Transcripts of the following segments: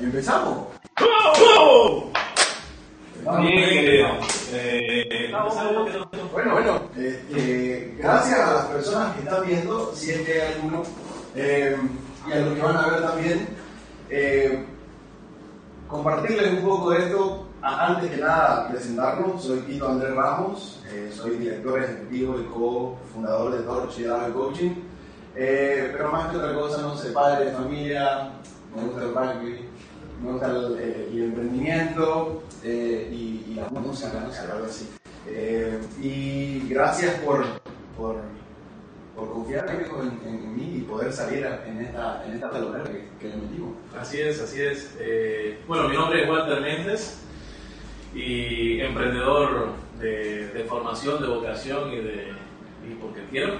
¿Empezamos? Bueno, bueno, este, gracias a las personas que están viendo, si es que hay alguno, eh, y a los que van a ver también, eh, compartirles un poco de esto. Antes que nada, presentarnos, soy Tito Andrés Ramos, eh, soy director ejecutivo y co-fundador de Torch y Dado Coaching. Eh, pero más que otra cosa, no sé, padre de familia, me gusta el rugby, me gusta el, eh, el emprendimiento eh, y, y la música, algo así. Eh, y gracias por, por, confiar en, mí y poder salir en esta, en esta talonera que, que le metimos. Así es, así es. Bueno, mi nombre es Walter Méndez y emprendedor de, de formación, de vocación y de y porque quiero.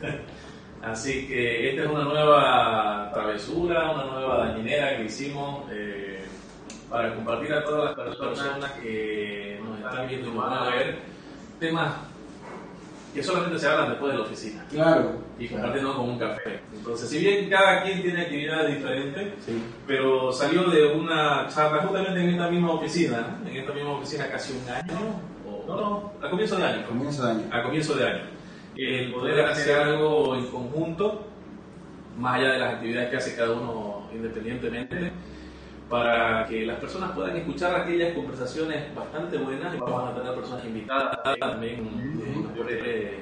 Así que esta es una nueva travesura, una nueva dañinera que hicimos eh, para compartir a todas las personas que nos están viendo y van a ver temas que solamente se hablan después de la oficina Claro. y compartiendo con un café. Entonces, si bien cada quien tiene actividades diferentes, Sí. pero salió de una charla justamente en esta misma oficina, en esta misma oficina casi un año, o no, no, a comienzo de año, Comienzo de año. a comienzo de año. El poder hacer algo en conjunto, más allá de las actividades que hace cada uno independientemente, para que las personas puedan escuchar aquellas conversaciones bastante buenas vamos a tener personas invitadas también en mayores eh,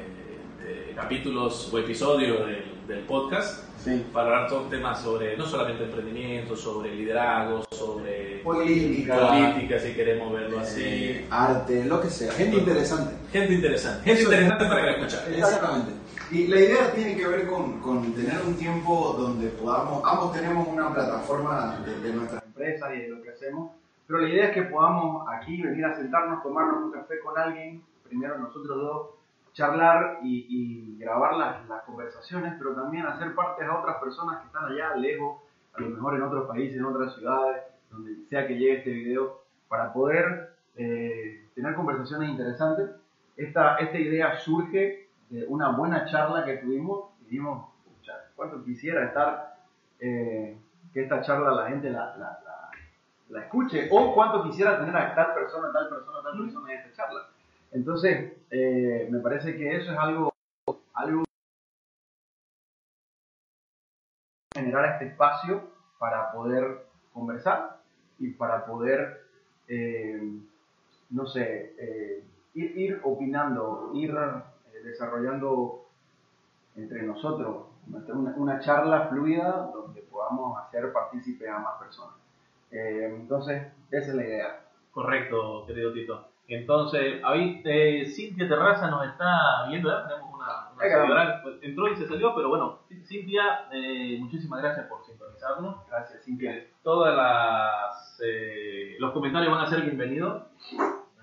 eh, capítulos o episodios del, del podcast Sí. para hablar todos temas sobre no solamente emprendimiento, sobre liderazgo, sobre Política. política, si queremos verlo así. Eh, arte, lo que sea. Gente interesante. Gente interesante, gente interesante para que la escuchen. Exactamente. Y la idea tiene que ver con, con tener un tiempo donde podamos, ambos tenemos una plataforma de, de nuestras empresas y de lo que hacemos, pero la idea es que podamos aquí venir a sentarnos, tomarnos un café con alguien, primero nosotros dos, charlar y, y grabar las, las conversaciones, pero también hacer parte a otras personas que están allá lejos, a lo mejor en otros países, en otras ciudades, donde sea que llegue este video, para poder eh, tener conversaciones interesantes. Esta, esta idea surge de una buena charla que tuvimos y dijimos, "Pucha, cuánto quisiera estar, eh, que esta charla la gente la, la, la- la escuche, o cuánto quisiera tener a tal persona, tal persona, tal persona en esta charla. Entonces, eh, me parece que eso es algo, algo generar este espacio para poder conversar y para poder, eh, no sé, eh, ir, ir opinando, ir eh, desarrollando entre nosotros una, una charla fluida donde podamos hacer partícipes a más personas. Entonces, esa es la idea. Correcto, querido Tito. Entonces, ahí eh, Cintia Terraza nos está viendo, ¿eh? tenemos una, una seguidora, pues, entró y se salió, pero bueno, Cintia, eh, muchísimas gracias por sintonizarnos. Gracias, Cintia. Todas las eh, los comentarios van a ser bienvenidos.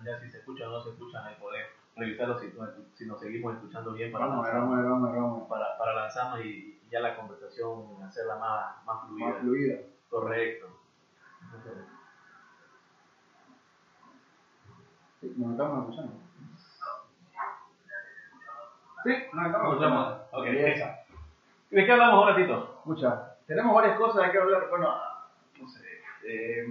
Ya si se escuchan o no se escuchan, ahí poder revisarlos si, si nos seguimos escuchando bien para, Vamos, lanzar- vamos, vamos, para, para lanzarnos y ya la conversación hacerla más, más fluida. Más fluida. Correcto. Sí, nos estamos escuchando. Sí, nos estamos escuchando. Ok, esa. ¿De qué hablamos ahora, Tito? Escucha, tenemos varias cosas de que hablar. Bueno, no sé. eh,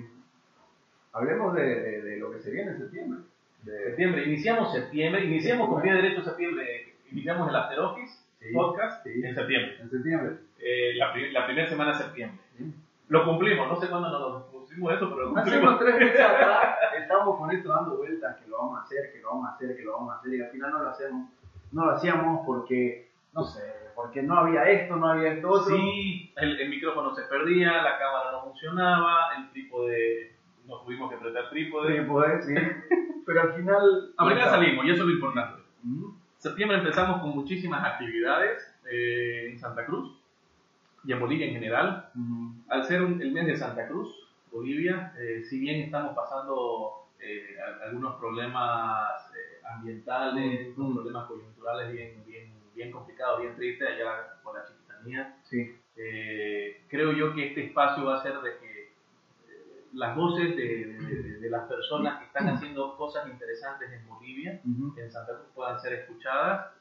hablemos de, de- de lo que se viene en septiembre. De, Septiembre, iniciamos septiembre, iniciamos con pie derecho septiembre, iniciamos el After Office Sí, podcast sí. en septiembre, en septiembre. Eh, la, la primera semana de septiembre. Sí. Lo cumplimos, no sé cuándo nos pusimos eso, pero lo cumplimos. tres meses atrás estamos con esto dando vueltas, que lo vamos a hacer, que lo vamos a hacer, que lo vamos a hacer, y al final no lo hacemos. No lo hacíamos porque, no sé, porque no había esto, no había esto otro. Sí, el, el micrófono se perdía, la cámara no funcionaba, el trípode, nos tuvimos que apretar trípode. Trípode, sí. Pero al final. A ver, ya salimos, y eso es lo importante. Mm, septiembre empezamos con muchísimas actividades eh, en Santa Cruz y en Bolivia en general. mm, Al ser un- el mes de Santa Cruz, Bolivia. Eh, si bien estamos pasando eh, a- algunos problemas eh, ambientales, mm. problemas coyunturales bien, bien, bien complicados, bien tristes allá por la chiquitanía, Sí. eh, creo yo que este espacio va a ser de que las voces de, de- de- las personas que están haciendo cosas interesantes en Bolivia, Ujú. en Santa Cruz, puedan ser escuchadas.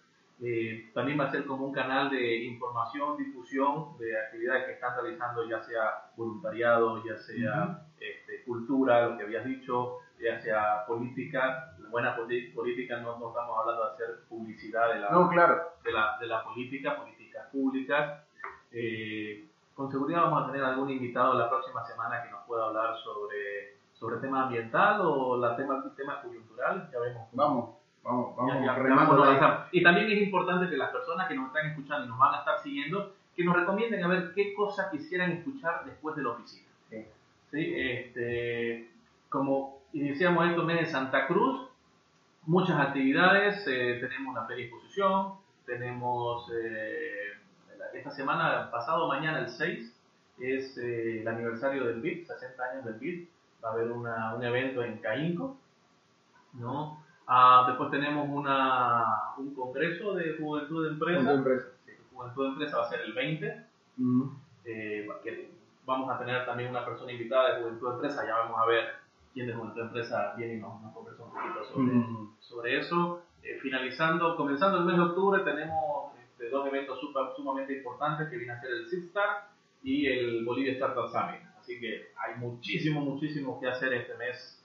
Eh, también va a ser como un canal de información, difusión de actividades que están realizando, ya sea voluntariado, ya sea este, cultura, lo que habías dicho, ya sea política. La buena política no, no estamos hablando de hacer publicidad de la, No, claro. de la, de la política, políticas públicas. Eh, con seguridad vamos a tener algún invitado la próxima semana que nos pueda hablar sobre, sobre tema ambiental o la tema, tema coyuntural. Ya vemos. Vamos, vamos, vamos. Ya- ya- ya. Y también es importante que las personas que nos están escuchando y nos van a estar siguiendo, que nos recomienden a ver qué cosas quisieran escuchar después de la oficina. Sí. ¿Sí? Este, como iniciamos esto mes en Santa Cruz, muchas actividades, eh, tenemos la feria exposición, tenemos eh, esta semana, pasado mañana el 6, es eh, el aniversario del BID, 60 años del BID, va a haber una- un evento en Caínco, ¿no? Ah, después tenemos una, un congreso de Juventud de Empresa, Con tu empresa. Sí, Juventud de Empresa va a ser el 20, Ujú. eh, vamos a tener también una persona invitada de Juventud de Empresa, ya vamos a ver quién de Juventud de Empresa viene y nos, nos conversa un poquito sobre, Ujú. sobre eso. Eh, finalizando, comenzando el mes de octubre, tenemos este, dos eventos super- sumamente importantes que vienen a ser el SIGSTAR y el Bolivia Startup Summit. Así que hay muchísimo, muchísimo que hacer este mes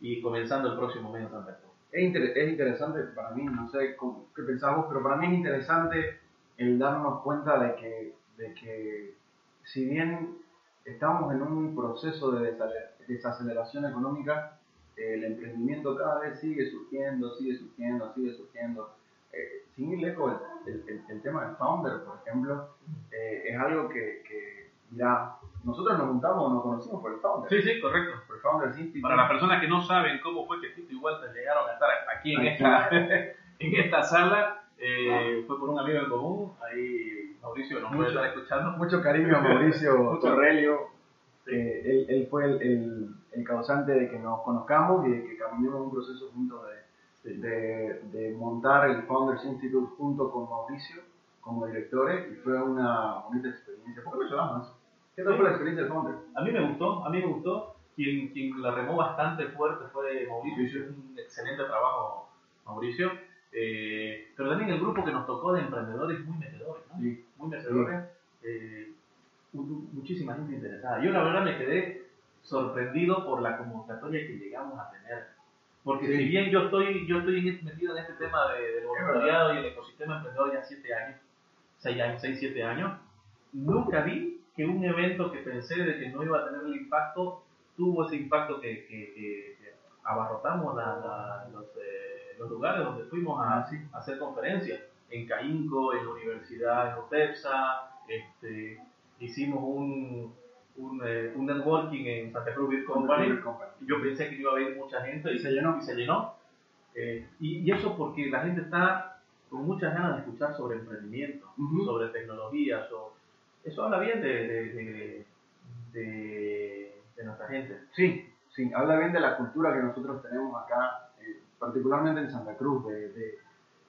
y comenzando el próximo mes en Santa Cruz. Es, inter- es interesante para mí, no sé cómo- qué pensás vos, pero para mí es interesante el darnos cuenta de que, de que si bien estamos en un proceso de desaceleración económica, el emprendimiento cada vez sigue surgiendo, sigue surgiendo, sigue surgiendo. Eh, sin ir lejos, el, el- el tema del founder, por ejemplo, eh, es algo que, que, mira, nosotros nos juntamos, nos conocimos por el founder, Sí, sí, correcto. por el Founders Institute. Para las personas que no saben cómo fue que Tito y Walter llegaron a estar aquí en esta, en esta sala, eh, fue por un amigo en común, ahí Mauricio nos puede Mucho. estar escuchando. Mucho cariño a Mauricio. Torrelio. Sí. Eh, él, él fue el causante de que nos conozcamos y de que caminemos un proceso juntos de, de, de montar el Founders Institute junto con Mauricio como directores y fue una bonita experiencia. ¿Por qué no lloramos? ¿Qué tal fue la experiencia del Founder? A mí me gustó, a mí me gustó. Quien, quien la remó bastante fuerte fue Mauricio, hizo un excelente trabajo Mauricio. Eh, pero también el grupo que nos tocó de emprendedores muy metedores, ¿no? Sí. Muy metedores. eh, mu- muchísima gente interesada. Yo la verdad me quedé sorprendido por la convocatoria que llegamos a tener. Porque Sí. si bien yo estoy, yo estoy este- metido en este tema de, del voluntariado y el ecosistema emprendedor ya 7 años, 6 años, 6, 7 años, nunca vi que un evento que pensé de que no iba a tener el impacto, tuvo ese impacto que, que- que- que abarrotamos la- la- los, eh, los lugares donde fuimos a, Ah, sí. a hacer conferencias, en Caínco, en la universidad, en OTEPSA, este, hicimos un, un, eh, un networking en Santa Cruz Beer Company, y yo pensé que iba a haber mucha gente y se llenó. Y, se llenó. Eh, y, y eso porque la gente está con muchas ganas de escuchar sobre emprendimiento, Ujú. sobre tecnología, so- eso habla bien de, de, de, de- nuestra gente. Sí, sí, habla bien de la cultura que nosotros tenemos acá, eh, particularmente en Santa Cruz, de, de-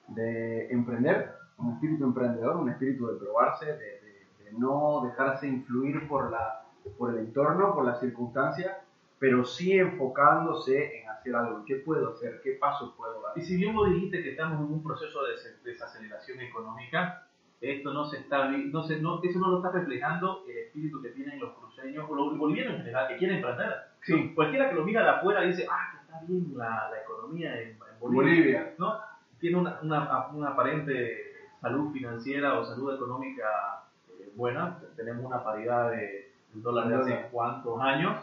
de emprender, un espíritu emprendedor, un espíritu de probarse, de no dejarse influir por, la, por el entorno, por las circunstancias, pero sí enfocándose en hacer algo. ¿Qué puedo hacer? ¿Qué pasos puedo dar? Y si bien vos dijiste que estamos en un proceso de des- desaceleración económica, esto no se está, no se, no, eso no lo está reflejando el espíritu que tienen los cruceños, o los bolivianos en general, que quieren emprender. Sí. Cualquiera que lo mira de afuera dice, ah, que está bien la, la economía en, en Bolivia. Bolivia. ¿no? Tiene una, una, una aparente salud financiera o salud económica eh, buena. Tenemos una paridad de, del dólar de hace cuántos años.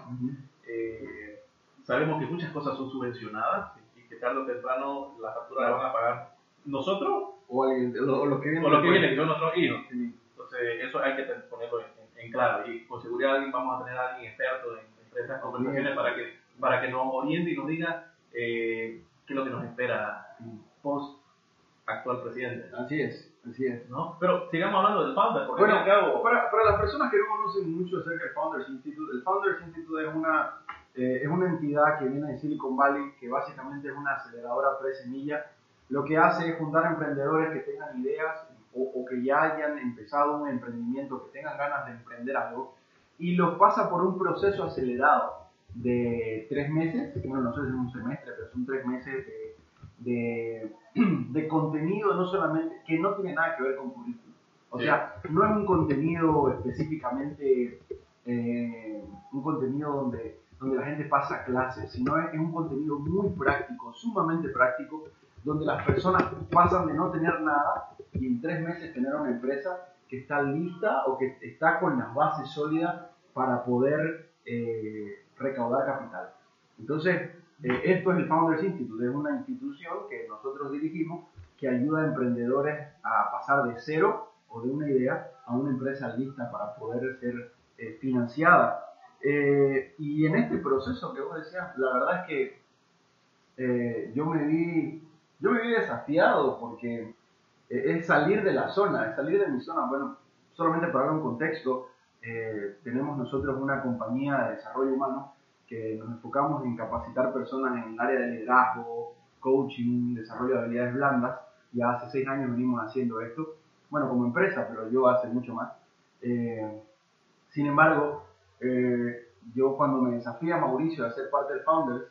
Eh, sabemos que muchas cosas son subvencionadas y que tarde o temprano la factura la van a pagar nosotros O, alguien, o los que vienen. o los que vienen, que son nuestros hijos. Sí. Entonces, eso hay que ponerlo en, en- en claro. Y con seguridad alguien, vamos a tener a alguien experto en, en estas conversaciones para que, para que nos oriente y nos diga eh, qué es lo que nos espera post actual presidente. Así es. Así es. ¿no? Pero sigamos hablando del founder, porque Bueno, al cabo, para, para las personas que no conocen mucho acerca del Founders Institute, el Founders Institute es una, eh, es una entidad que viene de Silicon Valley, que básicamente es una aceleradora pre-semilla. Lo que hace es juntar emprendedores que tengan ideas o, o que ya hayan empezado un emprendimiento, que tengan ganas de emprender algo, y los pasa por un proceso acelerado de tres meses, bueno, no sé si es un semestre, pero son tres meses de, de, de contenido, no solamente, que no tiene nada que ver con currículum. O Sí. sea, no es un contenido específicamente, eh, un contenido donde, donde la gente pasa clases, sino es, es un contenido muy práctico, sumamente práctico, donde las personas pasan de no tener nada y en tres meses tener una empresa que está lista o que está con las bases sólidas para poder eh, recaudar capital. Entonces, eh, esto es el Founders Institute, es una institución que nosotros dirigimos que ayuda a emprendedores a pasar de cero o de una idea a una empresa lista para poder ser eh, financiada. Eh, y en este proceso que vos decías, la verdad es que eh, yo, me vi, yo me vi desafiado porque eh, es salir de la zona, es salir de mi zona. Bueno, solamente para dar un contexto, eh, tenemos nosotros una compañía de desarrollo humano que nos enfocamos en capacitar personas en el área de liderazgo, coaching, desarrollo de habilidades blandas. Ya hace seis años venimos haciendo esto, bueno, como empresa, pero yo hace mucho más. Eh, sin embargo, eh, yo cuando me desafía Mauricio a ser parte del Founders,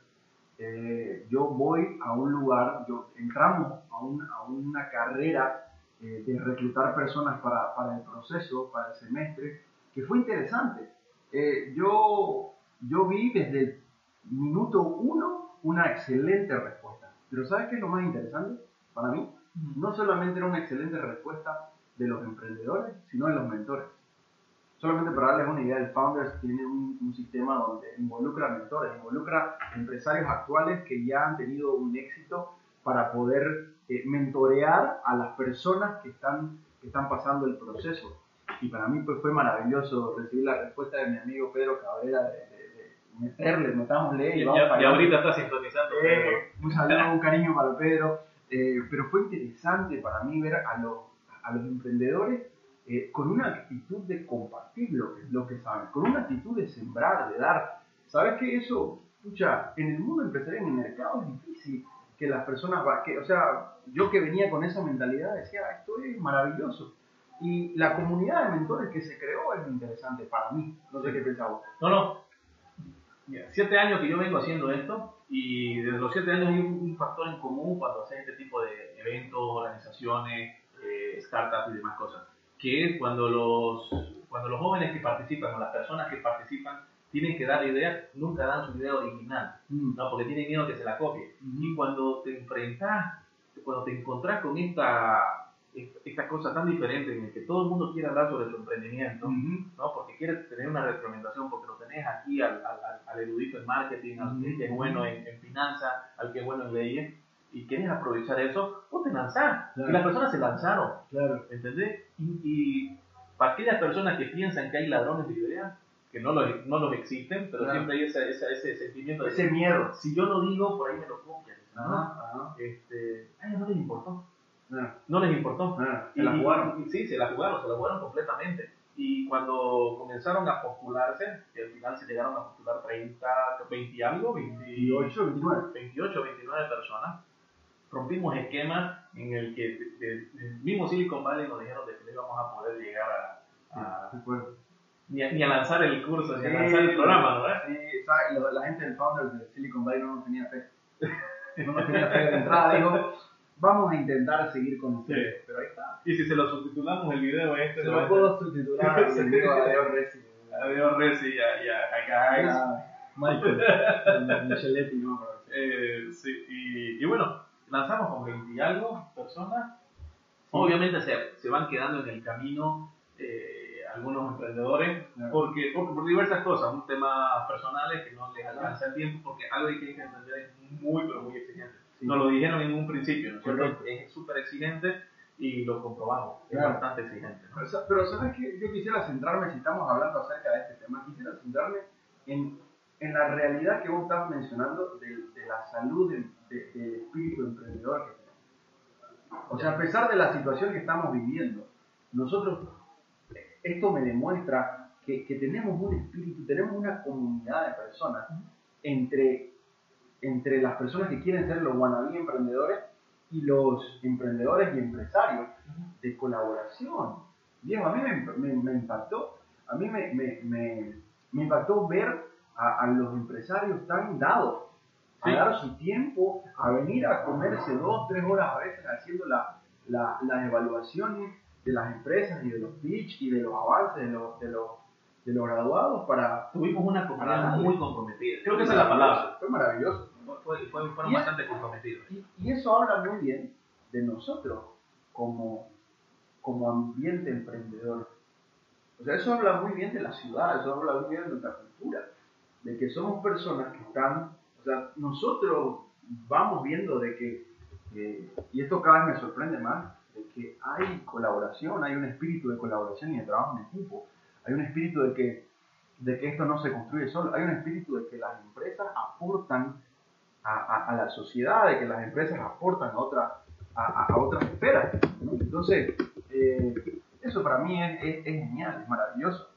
eh, yo voy a un lugar, yo entramos a, un- a una carrera eh, de reclutar personas para, para el proceso, para el semestre, que fue interesante. Eh, yo, yo vi desde el minuto uno una excelente respuesta. Pero ¿sabes qué es lo más interesante para mí? No solamente era una excelente respuesta de los emprendedores, sino de los mentores. Solamente para darles una idea, el Founders tiene un, un sistema donde involucra mentores, involucra empresarios actuales que ya han tenido un éxito para poder eh, mentorear a las personas que están, que están pasando el proceso. Y para mí pues, fue maravilloso recibir la respuesta de mi amigo Pedro Cabrera de, de- de meterle, metámosle y ya, vamos ya adelante. ahorita está sintonizando. Eh, un saludo, un cariño para Pedro. Eh, pero fue interesante para mí ver a los, a los emprendedores eh, con una actitud de compartir lo que, lo que saben, con una actitud de sembrar, de dar. ¿Sabes que eso, escucha, en el mundo empresarial, en el mercado es difícil que las personas, que, o sea, yo que venía con esa mentalidad decía, "Ah, esto es maravilloso. Y la comunidad de mentores que se creó es interesante para mí. No sé qué pensaba. No, no. Mira, siete años que yo vengo haciendo esto y desde los siete años hay un, factor en común cuando haces este tipo de eventos, organizaciones, eh, startups y demás cosas, que es cuando los, cuando los jóvenes que participan o las personas que participan tienen que dar ideas, nunca dan su idea original, ¿no? porque tienen miedo que se la copie. Y cuando te enfrentas, cuando te encontrás con esta, esta cosa tan diferente en el que todo el mundo quiere hablar sobre su emprendimiento, ¿no? Porque quieres tener una retroalimentación, porque lo tenés aquí al, al, al- erudito en marketing, al que es bueno en, en finanzas, al que es bueno en leyes, y quieres aprovechar eso, vos te lanzás. Claro. Y las personas se lanzaron, Claro. ¿entendés? Y, y para aquellas personas que piensan que hay ladrones de ideas, que no los, no los existen, pero Claro. siempre hay esa, esa- ese sentimiento de Ese miedo. si yo lo digo, por ahí me lo copian. ¿no? Ajá, ajá. Este, a ellos no les importó. Ah, No les importó. ah, se Y- la jugaron. y- sí, se la jugaron, se la jugaron completamente. Y cuando comenzaron a postularse, que al final se llegaron a postular 30, 20 y algo, 20 28, 29. 28, 29 personas, rompimos esquemas en el que de- de- del mismo Silicon Valley nos dijeron de que no íbamos a poder llegar a, a- acuerdo. ni, a, ni a lanzar el curso, ni a Sí. lanzar el programa, ¿no? Sí. Lo- la gente del Founders de Silicon Valley no nos tenía fe. No nos tenía fe de entrada. Dijo, vamos a intentar seguir con ustedes. Pero ahí está. Y si se lo subtitulamos el video este, Se lo puedo subtitular. Y digo, adiós, Reci. Adiós, Reci, y a, y a, a guys. Ah, Michael. Micheletti, no, Eh, sí, y, y bueno, lanzamos con 20 y algo personas. Obviamente se, se van quedando en el camino eh, algunos emprendedores Claro. porque, por, por diversas cosas, un tema personales que no les alcanza el tiempo porque algo que hay que entender es muy, pero muy exigente. Sí. Nos lo dijeron en un principio, ¿no es cierto? Correcto. Es súper exigente y lo comprobamos, es Claro. bastante exigente. ¿no? Pero, pero sabes que yo quisiera centrarme, si estamos hablando acerca de este tema, quisiera centrarme en, en la realidad que vos estás mencionando de, de la salud del, de- del espíritu emprendedor que tenemos. O sea, a pesar de la situación que estamos viviendo, nosotros, esto me demuestra que, que tenemos un espíritu, tenemos una comunidad de personas entre, entre las personas que quieren ser los wannabe emprendedores y los emprendedores y empresarios de colaboración. Diego, a mí me, me- me impactó, a mí me, me- me- me impactó ver a, a los empresarios tan dados, a Sí. dar su tiempo, a venir a comerse dos, tres horas a veces haciendo la- la- las evaluaciones de las empresas y de los pitch y de los avances de los, de los, de los graduados para... Tuvimos una comunidad muy comprometida. Creo que esa es la palabra. Fue maravilloso. Fue- fue- fueron Y- bastante comprometidos. Y, y eso habla muy bien de nosotros como, como ambiente emprendedor. O sea, eso habla muy bien de la ciudad, eso habla muy bien de nuestra cultura, de que somos personas que están, o sea, nosotros vamos viendo de que, que- y esto cada vez me sorprende más, de que hay colaboración, hay un espíritu de colaboración y de trabajo en equipo, hay un espíritu de que, de que esto no se construye solo, hay un espíritu de que las empresas aportan a, a- la sociedad, de que las empresas aportan a, otra, a, a- otras esferas. Entonces, eh, eso para mí es, es- genial, es maravilloso.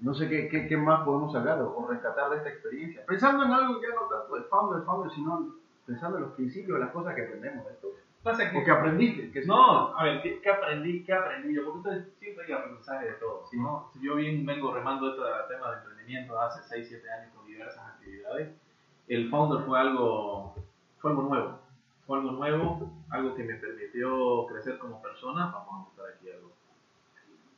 No sé qué, qué- qué más podemos sacar o, rescatar de esta experiencia. Pensando en algo ya no tanto de founder, founder, sino pensando en los principios, las cosas que aprendemos de esto. Pasa que O que aprendiste. Que No, a ver, ¿qué, qué aprendí? ¿Qué aprendí yo? Porque entonces siempre hay aprendizaje de todo. Sí. ¿no? Si yo bien vengo remando este tema de emprendimiento hace 6, 7 años con diversas actividades, el founder fue algo, fue algo nuevo. Fue algo nuevo, algo que me permitió crecer como persona. Vamos a mostrar aquí algo.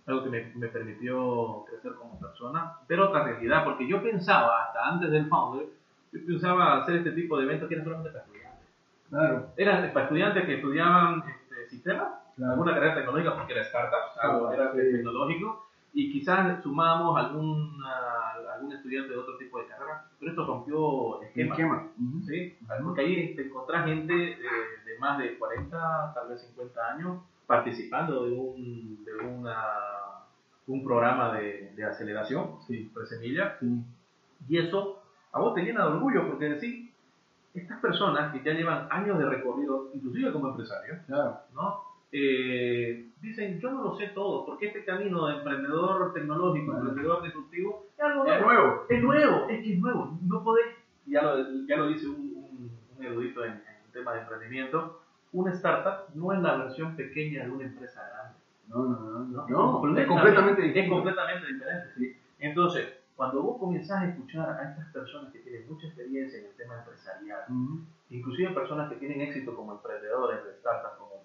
Algo que me, me permitió crecer como persona, pero otra realidad, porque yo pensaba, hasta antes del founder, yo pensaba hacer este tipo de eventos que eran solamente. Claro, Eran para estudiantes que estudiaban este, sistemas claro. alguna carrera tecnológica porque era startups, algo Ah, era sí. tecnológico, y quizás sumamos algún, algún estudiante de otro tipo de carrera, pero esto rompió esquemas. Esquema. Ujú. ¿sí? Porque ahí te encontrás gente de, de más de 40, tal vez 50 años, participando de un, de una, un programa de, de aceleración, Sí. presemilla, Sí. y eso a vos te llena de orgullo, porque decís, estas personas que ya llevan años de recorrido, inclusive como empresarios, Claro. ¿no? Eh, dicen, yo no lo sé todo, porque este camino de emprendedor tecnológico, Claro. emprendedor disruptivo, es algo Es nuevo. nuevo. Es nuevo, es que es nuevo. No podés, ya lo, ya lo dice un, un- un erudito en, en tema de emprendimiento, una startup no es la versión pequeña de una empresa grande. No, no, no. ¿no? No, es completamente Es distinto. completamente diferente. Sí. Entonces, cuando vos comenzás a escuchar a estas personas que tienen mucha experiencia en el tema empresarial, Ujú. inclusive personas que tienen éxito como emprendedores de startups, como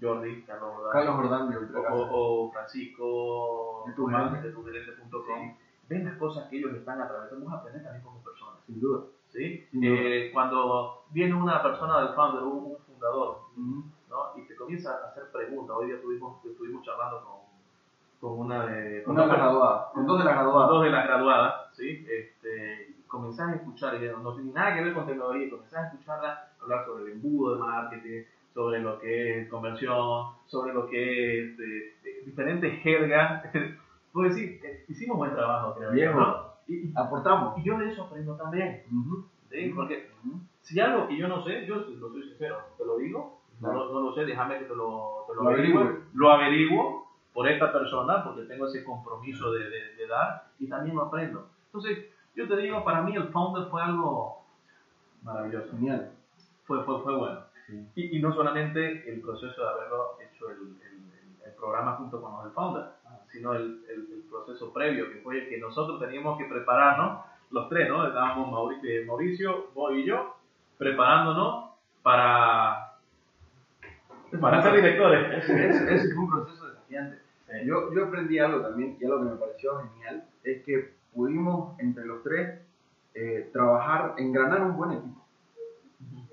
Jordi, Carlos Rodríguez, Carlos Jordán de o, o Francisco De tu Román, gerente. de tugerente.com, ven las cosas que ellos están atravesando, a aprender también como personas. Sin duda. ¿sí? Sin duda. Eh, cuando viene una persona del founder, un, un fundador, Ujú. ¿no? y te comienza a hacer preguntas, hoy día estuvimos, estuvimos charlando con, con una de... con Una de las graduadas. Con dos de las con graduadas. dos de las graduadas, ¿sí? Este, comenzás a escuchar, y no tiene nada que ver con tecnología, y comenzás a escucharla hablar sobre el embudo de marketing, sobre lo que es conversión, sobre lo que es de, de diferentes jergas. Puedo decir, eh, hicimos buen trabajo, creo Viejo. ¿no? Y, Aportamos. y yo de eso aprendo también, Ujú. ¿sí? Porque Ujú. si algo que yo no sé, yo lo soy sincero, te lo digo, no, Claro. lo- no lo sé, déjame que te lo, te lo Lo averigüe. Lo averiguo por esta persona, porque tengo ese compromiso de, de- de dar y también lo aprendo. Entonces, yo te digo, para mí el founder fue algo maravilloso, Genial. fue, fue, fue bueno. Sí. Y, y no solamente el proceso de haberlo hecho el, el- el- programa junto con los del founder, sino el, el- el proceso previo, que fue el que nosotros teníamos que prepararnos, los tres, ¿no? Estábamos Mauricio, Mauricio vos y yo, preparándonos para, para ser directores. Ese, ese- ese fue un proceso desafiante. Yo, yo aprendí algo también, y algo que me pareció genial, es que pudimos entre los tres eh, trabajar, engranar un buen equipo.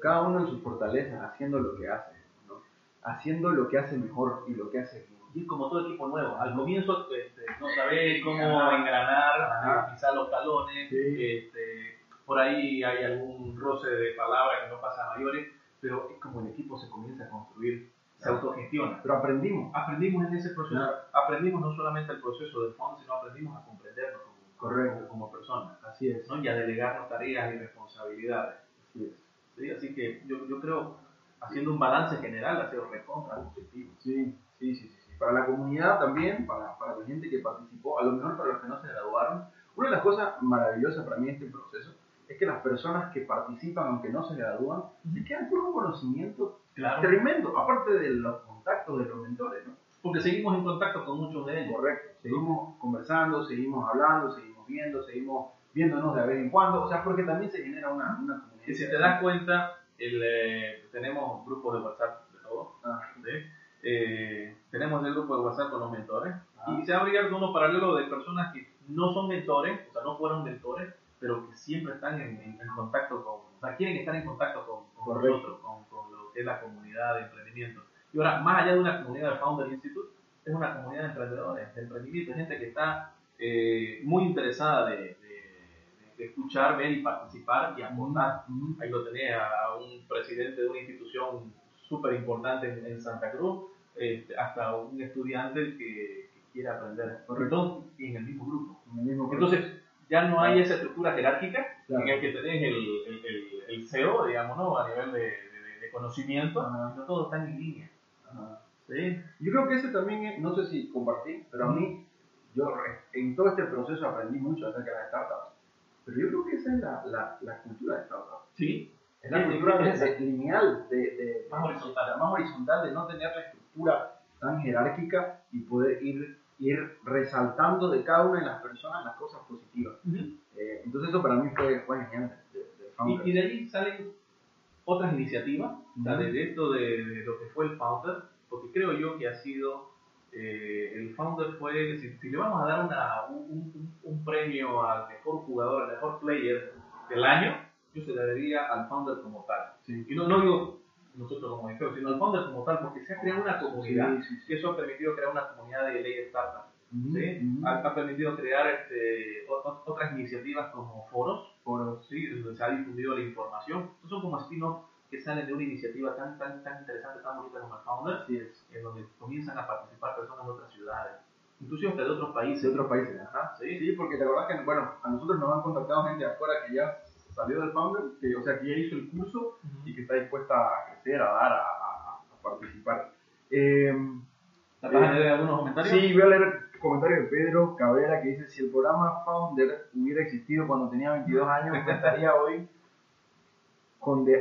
Cada uno en sus fortalezas, haciendo lo que hace, ¿no? haciendo lo que hace mejor y lo que hace bien. Y es como todo equipo nuevo. Al comienzo este, no sabés cómo Ajá. engranar, Ajá. eh, pisar los talones, Sí. este, por ahí hay algún roce de palabras que no pasa a mayores, pero es como el equipo se comienza a construir, se autogestiona. Pero aprendimos. Aprendimos en ese proceso, Claro. aprendimos no solamente el proceso del fondo, sino aprendimos a comprendernos como, Correcto. como, como personas, Así es. ¿no? y a delegarnos tareas y responsabilidades. Así es. ¿sí? Así que yo, yo creo haciendo un balance general ha sido recontra positivo. Sí, sí, sí, sí, sí. Para la comunidad también, para, para la gente que participó, a lo mejor para los que no se graduaron. Una de las cosas maravillosas para mí de este proceso es que las personas que participan, aunque no se gradúan, se quedan con un conocimiento Claro. tremendo, aparte de los contactos de los mentores, ¿no? Porque seguimos en contacto con muchos de ellos. Correcto. Seguimos conversando, seguimos hablando, seguimos viendo, seguimos viéndonos de vez en cuando, o sea, porque también se genera una, una comunidad. Y si te das cuenta, el, eh, tenemos grupos de WhatsApp de todo. Ah, ¿sí? Eh, tenemos el grupo de WhatsApp con los mentores. Ah. Y se ha abierto uno paralelo de personas que no son mentores, o sea, no fueron mentores, pero que siempre están en, en- contacto con, o sea, quieren estar en contacto con, con nosotros, con, con es la comunidad de emprendimiento. Y ahora, más allá de una comunidad de Founder Institute, es una comunidad de emprendedores, de emprendimiento, de gente que está eh, muy interesada de, de- de escuchar, ver y participar y aportar. Ujú. Ahí lo tenés a un presidente de una institución súper importante en, en Santa Cruz, este, hasta un estudiante que, que quiere aprender. Correcto. Y en el mismo grupo. En el mismo Entonces, ya no hay esa estructura jerárquica Claro. en el que tenés el, el, el- el CEO, digamos, ¿no? a nivel de conocimiento, Ajá. sino todos están en línea. Ajá. ¿sí? Yo creo que ese también, no sé si compartí, pero a mí, yo en todo este proceso aprendí mucho acerca de las startups. Pero yo creo que esa es la, la, la cultura de startups. Sí. Es la Sí, cultura de- de- lineal, de, de- Más horizontal. más horizontal, de no tener la estructura tan jerárquica y poder ir, ir resaltando de cada una de las personas las cosas positivas. Eh, entonces eso para mí fue, fue genial. de-. Y, y de allí salen otras iniciativas, o sea, Ujú. de esto de, de lo que fue el Founder, porque creo yo que ha sido, eh, el Founder fue, si, si le vamos a dar una, un, un- un premio al mejor jugador, al mejor player del año, yo se le daría al Founder como tal. Sí. Y no, no digo nosotros como expertos, sino al Founder como tal, porque se ha creado una comunidad, Sí, sí, sí. que eso ha permitido crear una comunidad de ley startup. ¿Sí? Ha, ha permitido crear este, otras iniciativas como foros, Foros. ¿sí? donde se ha difundido la información. Estos son como spin-off que salen de una iniciativa tan, tan, tan interesante, tan bonita como el Founder, Así es. en donde comienzan a participar personas de otras ciudades, inclusive hasta de otros países. De otros países. Ajá. ¿sí? Sí, porque te acordás que, bueno, a nosotros nos han contactado gente de afuera que ya salió del Founder, que, o sea, que ya hizo el curso y que está dispuesta a crecer, a dar, a, a- a participar. Eh, ¿Te leer algunos comentarios? sí, voy a leer comentario de Pedro Cabrera que dice, si el programa Founder hubiera existido cuando tenía 22 años, me estaría hoy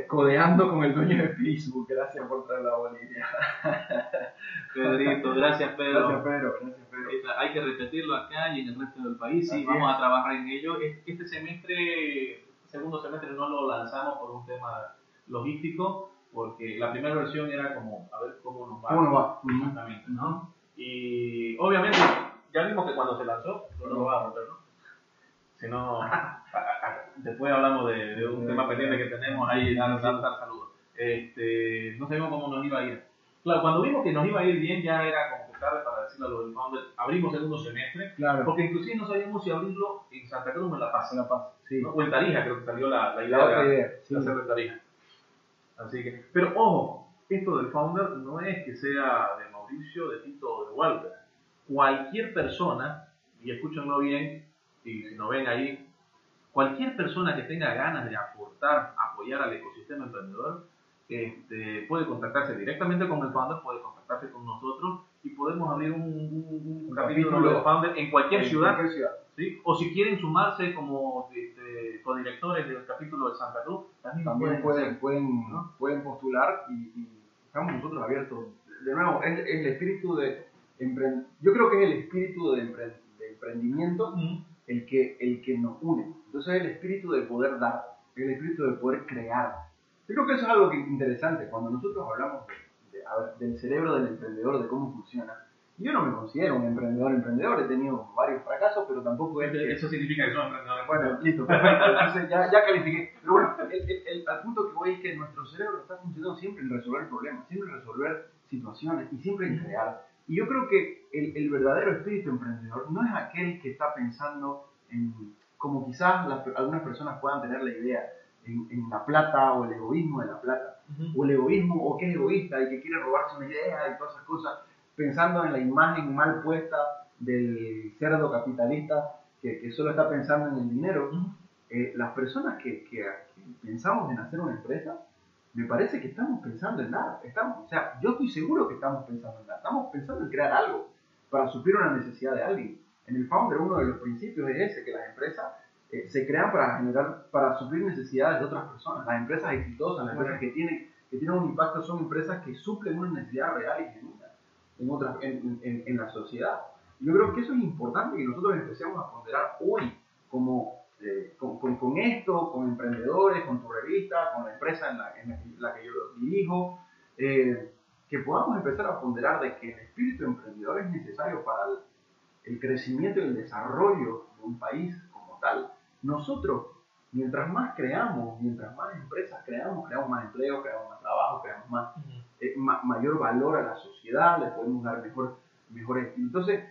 codeando con el dueño de Facebook. Gracias por traer la Bolivia. Pedrito, gracias Pedro. Gracias, Pedro. Gracias, Pedro. Hay que repetirlo acá y en el resto del país. Sí, vamos a trabajar en ello. Es- Este semestre, segundo semestre, no lo lanzamos por un tema logístico, porque la primera versión era como a ver cómo nos va. ¿Cómo nos va? Exactamente, ¿no? Y obviamente, ya vimos que cuando se lanzó, no lo va a romper, ¿no? Si no, después hablamos de, de un tema pendiente que tenemos ahí, dar, dar, dar saludos. Este, no sabíamos cómo nos iba a ir. Claro, cuando vimos que nos iba a ir bien, ya era como que tarde para decirle a los del founder, abrimos segundo semestre, Claro. porque inclusive no sabíamos si abrirlo en Santa Cruz o en La Paz. La paz. Sí. ¿no? O en Tarija, creo que salió la, la idea. Sí. de hacer Tarija. Así que, pero ojo, esto del founder no es que sea de Mauricio, de Tito o de Walter. Cualquier persona, y escúchenlo bien, y si no ven ahí, cualquier persona que tenga ganas de aportar, apoyar al ecosistema emprendedor, este, puede contactarse directamente con el founder, puede contactarse con nosotros y podemos abrir un, un- un capítulo capítulo de founder en cualquier En ciudad. cualquier ciudad. ¿sí? O si quieren sumarse como este, codirectores del capítulo de Santa Cruz, también, también pueden pueden, hacer. pueden, ¿no? pueden postular y, y estamos nosotros abiertos. De nuevo, es, es el espíritu de yo creo que es el espíritu de, empre- de emprendimiento el que, el que nos une. Entonces es el espíritu de poder dar, es el espíritu de poder crear. Yo creo que eso es algo que, interesante. Cuando nosotros hablamos de- de- a ver, del cerebro del emprendedor, de cómo funciona, yo no me considero un emprendedor emprendedor, he tenido varios fracasos, pero tampoco es que... Eso significa que son emprendedores. Bueno, listo, perfecto. Entonces ya, ya califiqué. Pero bueno, el, el- el- al punto que voy es que nuestro cerebro está funcionando siempre en resolver problemas, siempre en resolver situaciones y siempre en crear. Y yo creo que el, el verdadero espíritu emprendedor no es aquel que está pensando en, como quizás las- algunas personas puedan tener la idea, en, en la plata o el egoísmo de la plata, Ujú. o el egoísmo o que es egoísta y que quiere robarse una idea y todas esas cosas, pensando en la imagen mal puesta del cerdo capitalista que, que solo está pensando en el dinero. Ujú. Eh, las personas que, que- que pensamos en hacer una empresa, me parece que estamos pensando en nada. Estamos, o sea, yo estoy seguro que estamos pensando en nada. Estamos pensando en crear algo para suplir una necesidad de alguien. En el Founder uno de los principios es ese, que las empresas eh, se crean para generar, para suplir necesidades de otras personas. Las empresas exitosas, las empresas que tienen, que tienen un impacto son empresas que suplen una necesidad real y genuina en, otras, en, en, en la sociedad. Yo creo que eso es importante que nosotros empecemos a ponderar hoy como eh, con, con, con, esto, con emprendedores, con tu revista, con la empresa en la, en la que yo dirijo, eh, que podamos empezar a ponderar de que el espíritu emprendedor es necesario para el, el crecimiento y el desarrollo de un país como tal. Nosotros, mientras más creamos, mientras más empresas creamos, creamos más empleo, creamos más trabajo, creamos más, eh, ma mayor valor a la sociedad, le podemos dar mejor, mejor Entonces,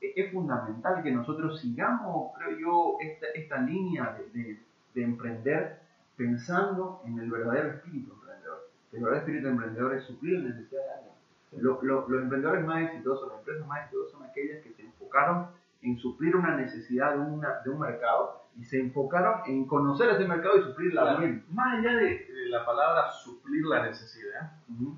es, fundamental que nosotros sigamos, creo yo, esta, esta línea de, de, de, emprender pensando en el verdadero espíritu emprendedor. El verdadero espíritu emprendedor es suplir la necesidad de alguien. Lo, lo, los emprendedores más exitosos, las empresas más exitosas son aquellas que se enfocaron en suplir una necesidad de, una, de un mercado y se enfocaron en conocer ese mercado y suplirla Claro. bien. Más allá de, de la palabra suplir la necesidad,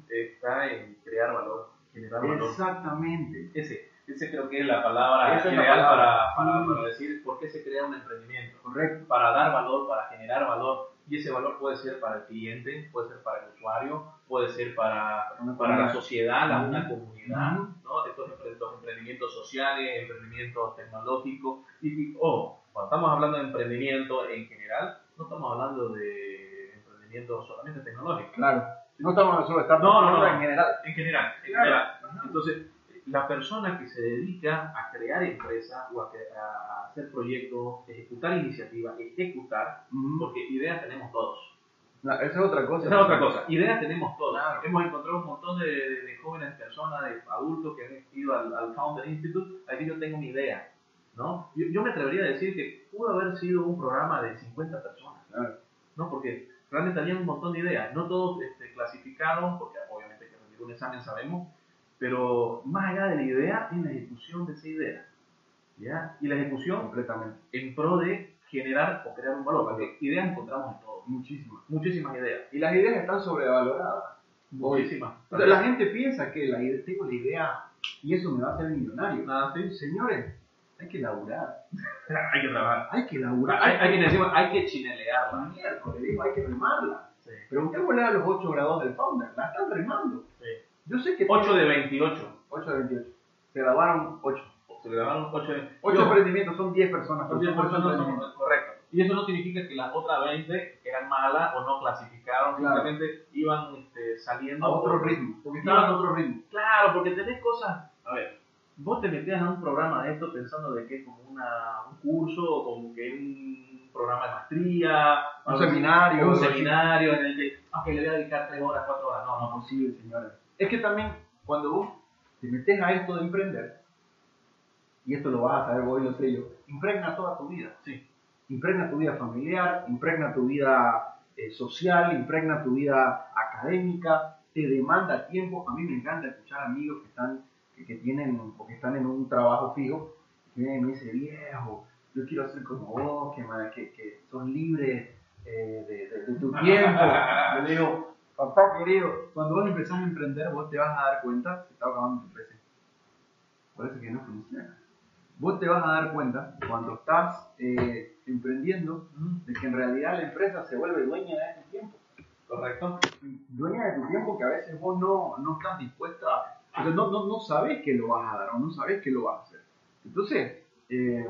está en crear valor, generar valor. Exactamente. Ese, ese creo que es la palabra Esa es la ideal palabra. Para, para, Mm. para decir por qué se crea un emprendimiento. Correcto. Para dar valor, para generar valor. Y ese valor puede ser para el cliente, puede ser para el usuario, puede ser para, para la sociedad, la, una comunidad, Ujú. ¿no? Estos, estos emprendimientos sociales, emprendimientos tecnológicos. Y, y, ojo, cuando estamos hablando de emprendimiento en general, no estamos hablando de emprendimiento solamente tecnológico. Claro. No estamos solo estar No, no, no. en general. En general, en Claro. general. Entonces, la persona que se dedica a crear empresa o a, a hacer proyectos, ejecutar iniciativas, ejecutar, Ujú. porque ideas tenemos todos. No, esa es otra cosa. Esa es otra cosa. Ideas tenemos todos. Claro. Hemos encontrado un montón de, de- de jóvenes personas, de adultos que han ido al, al Founder Institute a decir yo tengo una idea. ¿no? Yo, yo me atrevería a decir que pudo haber sido un programa de 50 personas. Claro. ¿no? Porque realmente había un montón de ideas. No todos este, clasificaron, porque obviamente que rendir un examen, sabemos, pero más allá de la idea es la ejecución de esa idea. ¿ya? Y la ejecución Completamente. en pro de generar o crear un valor, porque ideas encontramos en todo. Muchísimas. Muchísimas ideas. Y las ideas están sobrevaloradas. Muchísimas. Sea, la gente piensa que la idea, tengo la idea y eso me va a hacer millonario. Nada, sí. Señores, hay que laburar. hay que trabajar. Hay que laburar. Hay, hay quienes decimos, hay que chinelearla. Miércoles, digo, hay que remarla. Sí. Preguntémosle a los 8 grados del Founder. La están remando. Yo sé que... 8 de 28. 8 de 28. Se grabaron 8. Se le ganaron 8 de 8 Yo- emprendimientos son 10 personas. Son pero 10 son ocho personas, son- correcto. Y eso no significa que las otras 20 eran malas o no clasificaron, Claro. simplemente iban este, saliendo A otro por- ritmo. Porque estaban a otro ritmo. Claro, porque tenés cosas. A ver, vos te metías a un programa de esto pensando de que es como una, un curso o como que es un programa de maestría, Un seminario, un seminario en el que, ok, le voy a dedicar 3 horas, 4 horas. No, no, No posible, señores. Es que también cuando vos te metes a esto de emprender, y esto lo vas a saber vos y lo sé yo, impregna toda tu vida. Sí. Impregna tu vida familiar, impregna tu vida eh, social, impregna tu vida académica, te demanda tiempo. A mí me encanta escuchar amigos que están, que, que tienen, o que están en un trabajo fijo, que vienen y me dicen, viejo, yo quiero ser como vos, que, que, que sos libre eh, de, de- de tu tiempo. Yo le digo, papá querido, cuando vos empezás a emprender, vos te vas a dar cuenta, se está acabando tu empresa. Por eso que no funciona. Vos te vas a dar cuenta cuando estás eh, emprendiendo de que en realidad la empresa se vuelve dueña de tu tiempo. correcto. Dueña de tu tiempo que a veces vos no, no estás dispuesta, o sea, no, no, no sabes que lo vas a dar o no sabes que lo vas a hacer. Entonces, eh,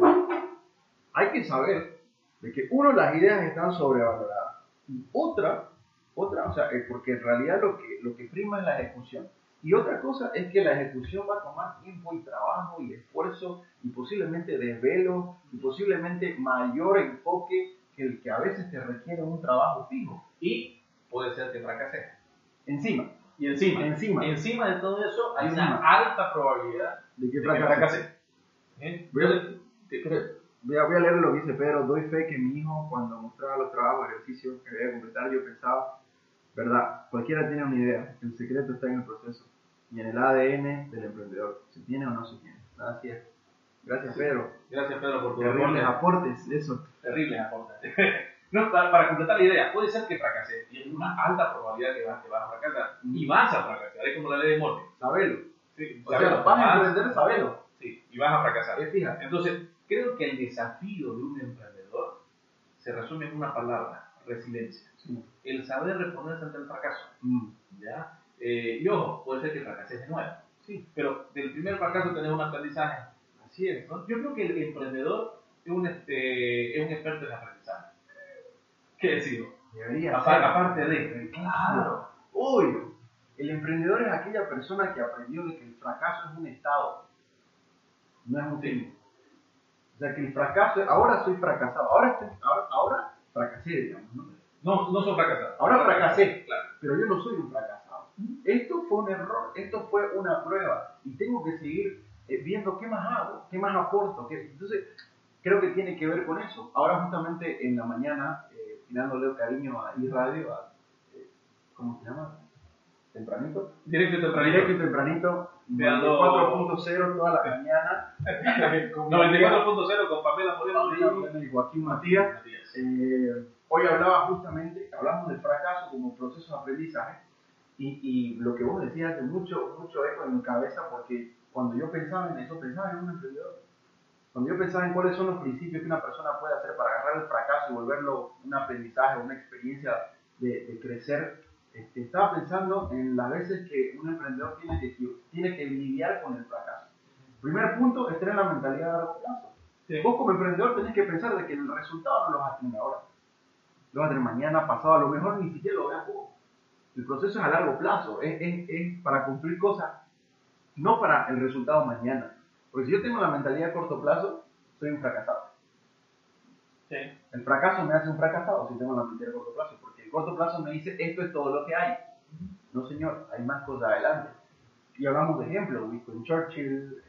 hay que saber de que uno, las ideas están sobrevaloradas. Y otra, otra, o sea, porque en realidad lo que, lo que prima es la ejecución. Y otra cosa es que la ejecución va a tomar tiempo y trabajo y esfuerzo y posiblemente desvelo y posiblemente mayor enfoque que el que a veces te requiere un trabajo fijo. Y puede ser que fracase. Encima, Y encima, Encima. encima de todo eso, hay Encima. una alta probabilidad de que fracase. ¿Eh? Voy voy a leer lo que dice Pedro. Doy fe que mi hijo, cuando mostraba los trabajos, ejercicios que debía completar, yo pensaba, verdad, cualquiera tiene una idea. El secreto está en el proceso y en el ADN del emprendedor. ¿Se tiene o no se tiene? Es. Gracias, Pedro. Gracias, Pedro, por tu Terribles aporte. aportes, eso. Terribles aportes. No, para, para completar la idea, puede ser que fracases y hay una alta probabilidad que vas, que vas a fracasar y vas a fracasar, es como la ley de Morphy. Sabelo. Sí, O sea, vas a emprender, sabelo. Sí, y vas a fracasar. Eh, fíjate. Entonces, creo que el desafío de un emprendedor se resume en una palabra, resiliencia. Sí. El saber reponerse ante el fracaso. Mm. ¿ya? Eh, y ojo, puede ser que fracases de nuevo. Sí, pero del primer fracaso tenés un aprendizaje. Así es. ¿no? Yo creo que el emprendedor es un, este, es un experto en aprendizaje. ¿Qué decir? Debería Aparte, ser. aparte de. Claro, obvio. El emprendedor es aquella persona que aprendió de que el fracaso es un estado, no es un fin. O sea, que el fracaso, ahora soy fracasado, ahora, estoy, ahora, ahora fracasé, digamos, ¿no? No, no son fracasados. Ahora fracasé, Claro. pero yo no soy un fracasado. Esto fue un error, esto fue una prueba y tengo que seguir eh, viendo qué más hago, qué más aporto. Qué... Entonces, creo que tiene que ver con eso. Ahora justamente en la mañana, eh, tirándole cariño a iRadio, a, eh, ¿cómo se llama? Tempranito. Directo y tempranito. Directo y tempranito, Te ando- 4.0 toda la mañana. con mi 94.0 con Pamela Moreno y Joaquín Matías. Matías. Eh, hoy hablaba justamente, hablamos del fracaso como proceso de aprendizaje y, lo que vos decías hace mucho, mucho eco en mi cabeza porque cuando yo pensaba en eso, pensaba en un emprendedor. Cuando yo pensaba en cuáles son los principios que una persona puede hacer para agarrar el fracaso y volverlo un aprendizaje, una experiencia de, crecer, este, estaba pensando en las veces que un emprendedor tiene que, tiene lidiar con el fracaso. Primer punto es tener la mentalidad de largo plazo. Vos como emprendedor tenés que pensar de que el resultado no lo vas a tener ahora. Lo vas a tener mañana, pasado, a lo mejor ni siquiera lo veas vos. El proceso es a largo plazo, es, es, es para cumplir cosas, no para el resultado mañana. Porque si yo tengo la mentalidad a corto plazo, soy un fracasado. Sí. El fracaso me hace un fracasado si tengo la mentalidad a corto plazo, porque el corto plazo me dice esto es todo lo que hay. No señor, hay más cosas adelante. Y hablamos de ejemplos, Winston Churchill,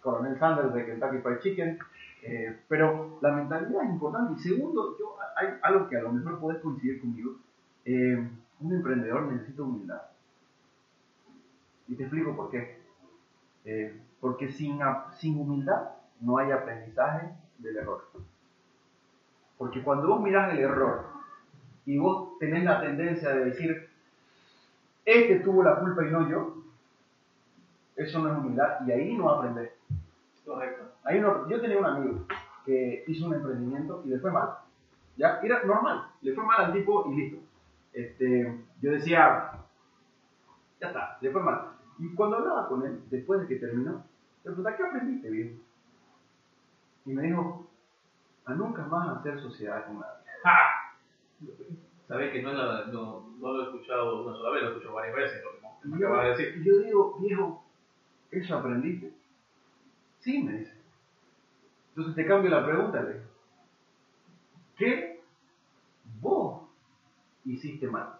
Coronel Sanders de Kentucky Fried Chicken, eh, pero la mentalidad es importante. Y segundo, yo, hay algo que a lo mejor podés coincidir conmigo, eh, un emprendedor necesita humildad. Y te explico por qué. Eh, porque sin, sin humildad no hay aprendizaje del error. Porque cuando vos mirás el error y vos tenés la tendencia de decir, este tuvo la culpa y no yo, eso no es humildad y ahí no aprendés. Correcto. Ahí no, yo tenía un amigo que hizo un emprendimiento y le fue mal. Ya, era normal, le fue mal al tipo y listo. Este, yo decía, ya está, le fue mal. Y cuando hablaba con él, después de que terminó, le pregunté, ¿qué aprendiste, viejo? Y me dijo, a nunca más hacer sociedad con nadie. Sabés que no, no, no lo he escuchado una sola vez, lo he escuchado varias veces, lo que Y me yo, acabas de decir. y yo digo, viejo, ¿eso aprendiste? Sí, me dice. Entonces te cambio la pregunta, le. ¿Qué vos hiciste mal?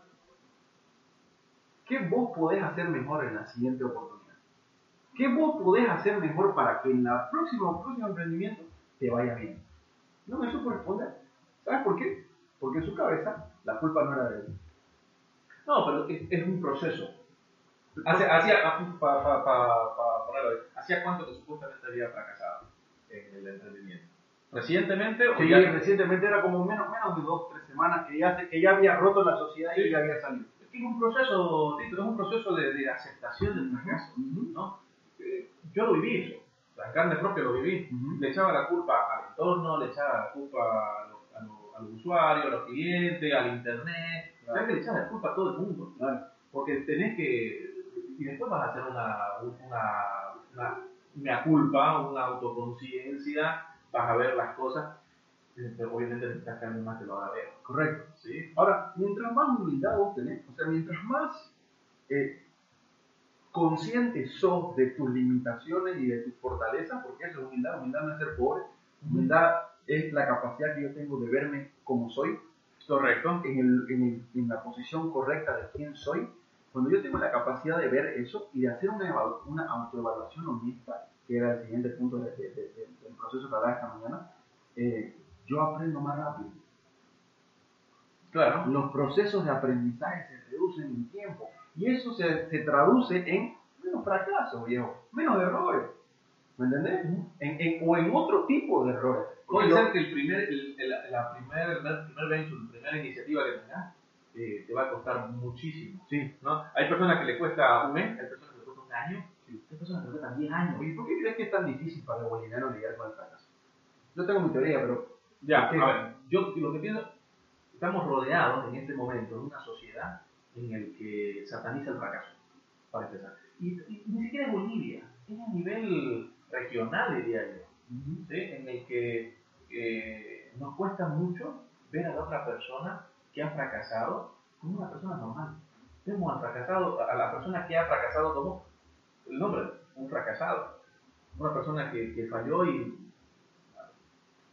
¿Qué vos podés hacer mejor en la siguiente oportunidad? ¿Qué vos podés hacer mejor para que en la próxima, próximo emprendimiento te vaya bien? No me supo responder. ¿Sabes por qué? Porque en su cabeza la culpa no era de él. No, pero es, es un proceso. Hace- Hacía, para pa, pa, pa ponerlo ¿hacía cuánto que supuestamente había fracasado en el emprendimiento? ¿Recientemente o Sí, ya? recientemente era como menos, menos de dos, tres semanas que ya, que ya había roto la sociedad y Sí. ya había salido. Es que es un proceso, Tito, es un proceso de, de aceptación del fracaso, Ujú. ¿no? Eh, Yo lo viví eso, en carne propia lo viví. Ujú. Le echaba la culpa al entorno, le echaba la culpa a los, a los- a los usuarios, a los clientes, al internet. O sea, que le echaba la culpa a todo el mundo. Claro. Porque tenés que. Y después vas a hacer una, una, una, una culpa, una autoconciencia, vas a ver las cosas. Pero obviamente necesitas que alguien más te lo haga ver. Correcto. ¿sí? Ahora, mientras más humildad vos tenés, o sea, mientras más eh, consciente sos de tus limitaciones y de tus fortalezas, porque eso es humildad, humildad no es ser pobre, humildad es la capacidad que yo tengo de verme como soy, Correcto. en, el- en el- en la posición correcta de quién soy, cuando yo tengo la capacidad de ver eso y de hacer una, una autoevaluación honesta, que era el siguiente punto de- de- de- de- del proceso que hablaba esta mañana, eh, yo aprendo más rápido. Claro. Los procesos de aprendizaje se reducen en tiempo y eso se, se traduce en menos fracasos, viejo, menos errores. ¿Me entendés? En- en- o en otro tipo de errores. Puede ser que el primer, el, el- la primer, el primer venture, la primera iniciativa que tengas, eh, te va a costar muchísimo. Sí. ¿no? Hay personas que le cuesta un mes, hay personas que le cuesta un año, hay personas que le cuestan 10 años. Oye, ¿por qué crees que es tan difícil para los bolivianos lidiar con el fracaso? Yo tengo mi teoría, pero Ya, ¿Por qué? a ver, yo lo que pienso, estamos rodeados en este momento de una sociedad en el que sataniza el fracaso, para empezar. Y, y ni siquiera es Bolivia, es a nivel regional, diría yo, ¿sí? en el que eh, nos cuesta mucho ver a la otra persona que ha fracasado como una persona normal. Vemos al fracasado, a la persona que ha fracasado como el nombre, un fracasado. Una persona que, que falló y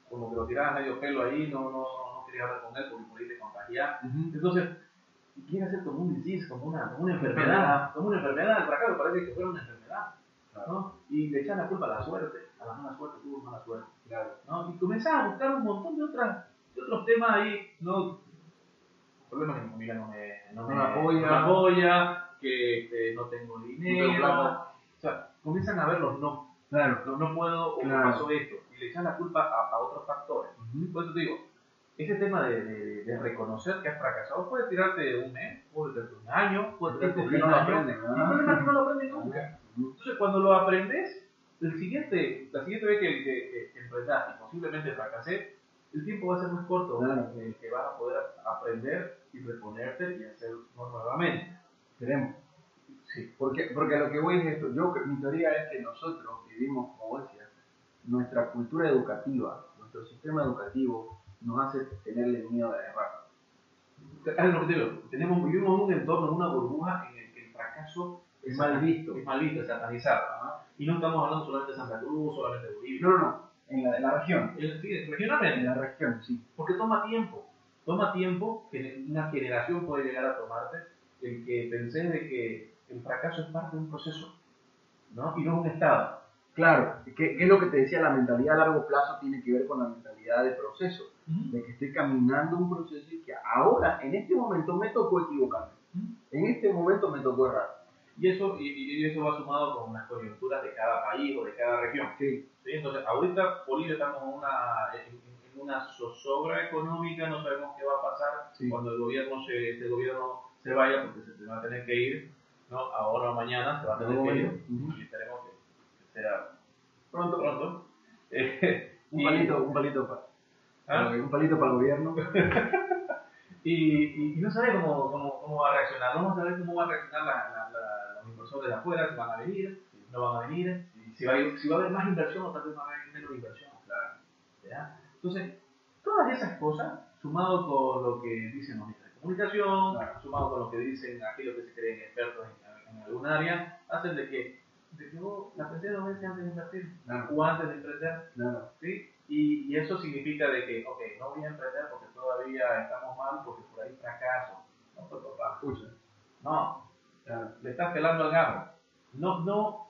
como que lo tiraba medio pelo ahí, no, no, no quería hablar con él porque por ahí te contagiaba. Entonces, quiere hacer como un disease, como una, como una enfermedad, como una enfermedad, el fracaso parece que fuera una enfermedad, ¿no? Y le echan la culpa a la suerte, a la mala suerte, tuvo mala suerte, claro. ¿no? Y comenzaba a buscar un montón de, otras, de otros temas ahí, ¿no? Problemas que mi familia no me, no No me, me apoya. no me apoya, que este, no tengo dinero, tengo o sea, comienzan a ver los no, Claro. no, no puedo o me Claro. pasó esto, y le echan la culpa a, a otros factores. Por eso te digo, ese tema de, de- de reconocer que has fracasado puede tirarte un mes, puede tirarte un año, puede tirarte Porque 10 no lo años. aprenden, Y el problema es que no lo aprendes nunca. Entonces, cuando lo aprendes, el siguiente, la siguiente vez que, que, que, que emprendas y posiblemente fracasé, el tiempo va a ser más corto Claro. en el que vas a poder aprender y reponerte y hacerlo nuevamente. Queremos. Sí. Porque, porque a lo que voy es esto. Yo, mi teoría es que nosotros vivimos, como vos decías, nuestra cultura educativa, nuestro sistema educativo nos hace tenerle miedo a errar. Te tenemos, vivimos en un entorno, en una burbuja en el que el fracaso Es mal visto. es mal visto, es satanizado. ¿no? Y no estamos hablando solamente de Santa Cruz, solamente de Bolivia. No, no, no. En la, en la región. Sí, En regionalmente. la región, sí. Porque toma tiempo. Toma tiempo que una generación puede llegar a tomarte el que pensés de que el fracaso es parte de un proceso, ¿no? Y no un estado. Claro, que, que es lo que te decía, la mentalidad a largo plazo tiene que ver con la mentalidad de proceso, de que estoy caminando un proceso y que ahora, en este momento, me tocó equivocarme. En este momento me tocó errar. Y eso, y, y eso va sumado con las coyunturas de cada país o de cada región. Sí, ¿sí? Entonces, ahorita Bolivia estamos en una, en, en una zozobra económica, no sabemos qué va a pasar Sí. cuando el gobierno se, este gobierno se vaya, porque se, se va a tener que ir, ¿no? Ahora o mañana se va a tener que ir, y esperemos que, que sea Pronto, pronto. Eh, un y- palito, un palito para, ¿Ah? un palito para el gobierno. Y, y, y no sabe cómo, cómo, cómo va a reaccionar. Vamos a ver cómo va a reaccionar la, la, la- los inversores de afuera, si van a venir, no van a venir, si va a, ir- si va a haber más inversión o tal vez va a haber menos inversión. ¿ya? Entonces, todas esas cosas, sumado con lo que dicen los medios de comunicación, Claro. sumado con lo que dicen aquellos que se creen expertos en, en algún área, hacen de que, de que oh, la pensé dos veces antes de invertir Claro, o antes de emprender. claro. ¿sí? Y, y eso significa de que, ok, no voy a emprender porque todavía estamos mal, porque por ahí fracaso. No, papá, Escucha. no, Le estás pelando al garro. No, no,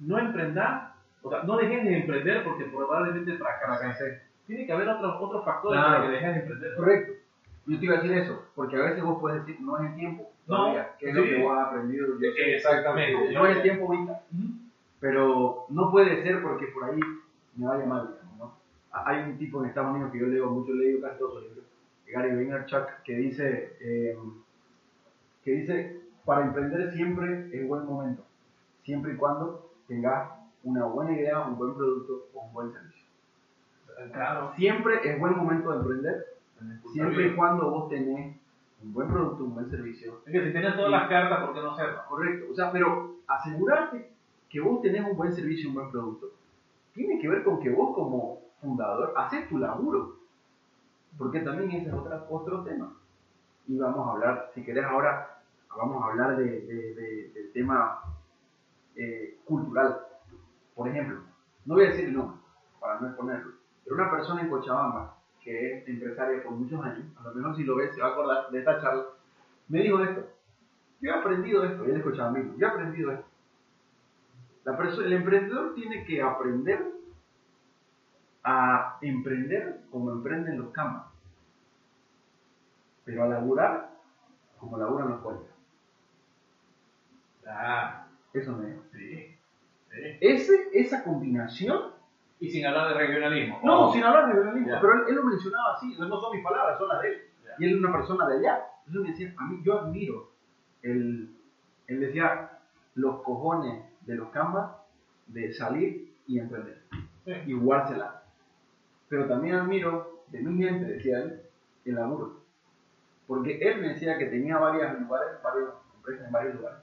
no emprendar, o sea, no dejes de emprender porque probablemente. Fracasé. Tiene que haber otros otros factores Claro. para que dejes de emprender. Correcto. Yo te iba a decir eso, porque a veces vos puedes decir, no es el tiempo. No, todavía, que es lo sí. que vos has aprendido. yo sé. Exactamente. No es el tiempo ahorita. Ujú. pero no puede ser porque por ahí me vaya mal, digamos, ¿no? Hay un tipo en Estados Unidos que yo leo mucho, leo casi todos sus libros, Gary Vaynerchuk, que dice, eh, que dice, para emprender siempre es buen momento, siempre y cuando tengas una buena idea, un buen producto o un buen servicio. Claro. Siempre es buen momento de emprender, siempre y bien. cuando vos tenés un buen producto, un buen servicio. Es que si tienes todas las cartas, ¿por qué no hacerlo? Correcto, o sea, pero asegurarte que vos tenés un buen servicio y un buen producto tiene que ver con que vos como fundador haces tu laburo. Porque también ese es otra, otro tema. Y vamos a hablar, si querés ahora, vamos a hablar de, de- de- del tema eh, cultural. Por ejemplo, no voy a decir el nombre, para no exponerlo, pero una persona en Cochabamba, que es empresaria por muchos años, a lo mejor si lo ves se va a acordar de esta charla, me dijo esto. Yo he aprendido esto, él es cochabambino, yo he aprendido esto. La perso- el emprendedor tiene que aprender a emprender como emprenden los camas, pero a laburar como laburan los puentes. Ah, Eso me sí. sí. Ese, esa combinación Y sin hablar de regionalismo. No, Oh. sin hablar de regionalismo, pero él, él lo mencionaba así, no son mis palabras, son las de él. Y él es una persona de allá. Entonces me decía, a mí yo admiro, el, él decía, los cojones de los canvas de salir y emprender Sí. y jugársela. Pero también admiro de mi gente, decía él, el laburo. Porque él me decía que tenía varios lugares, varias empresas en varios lugares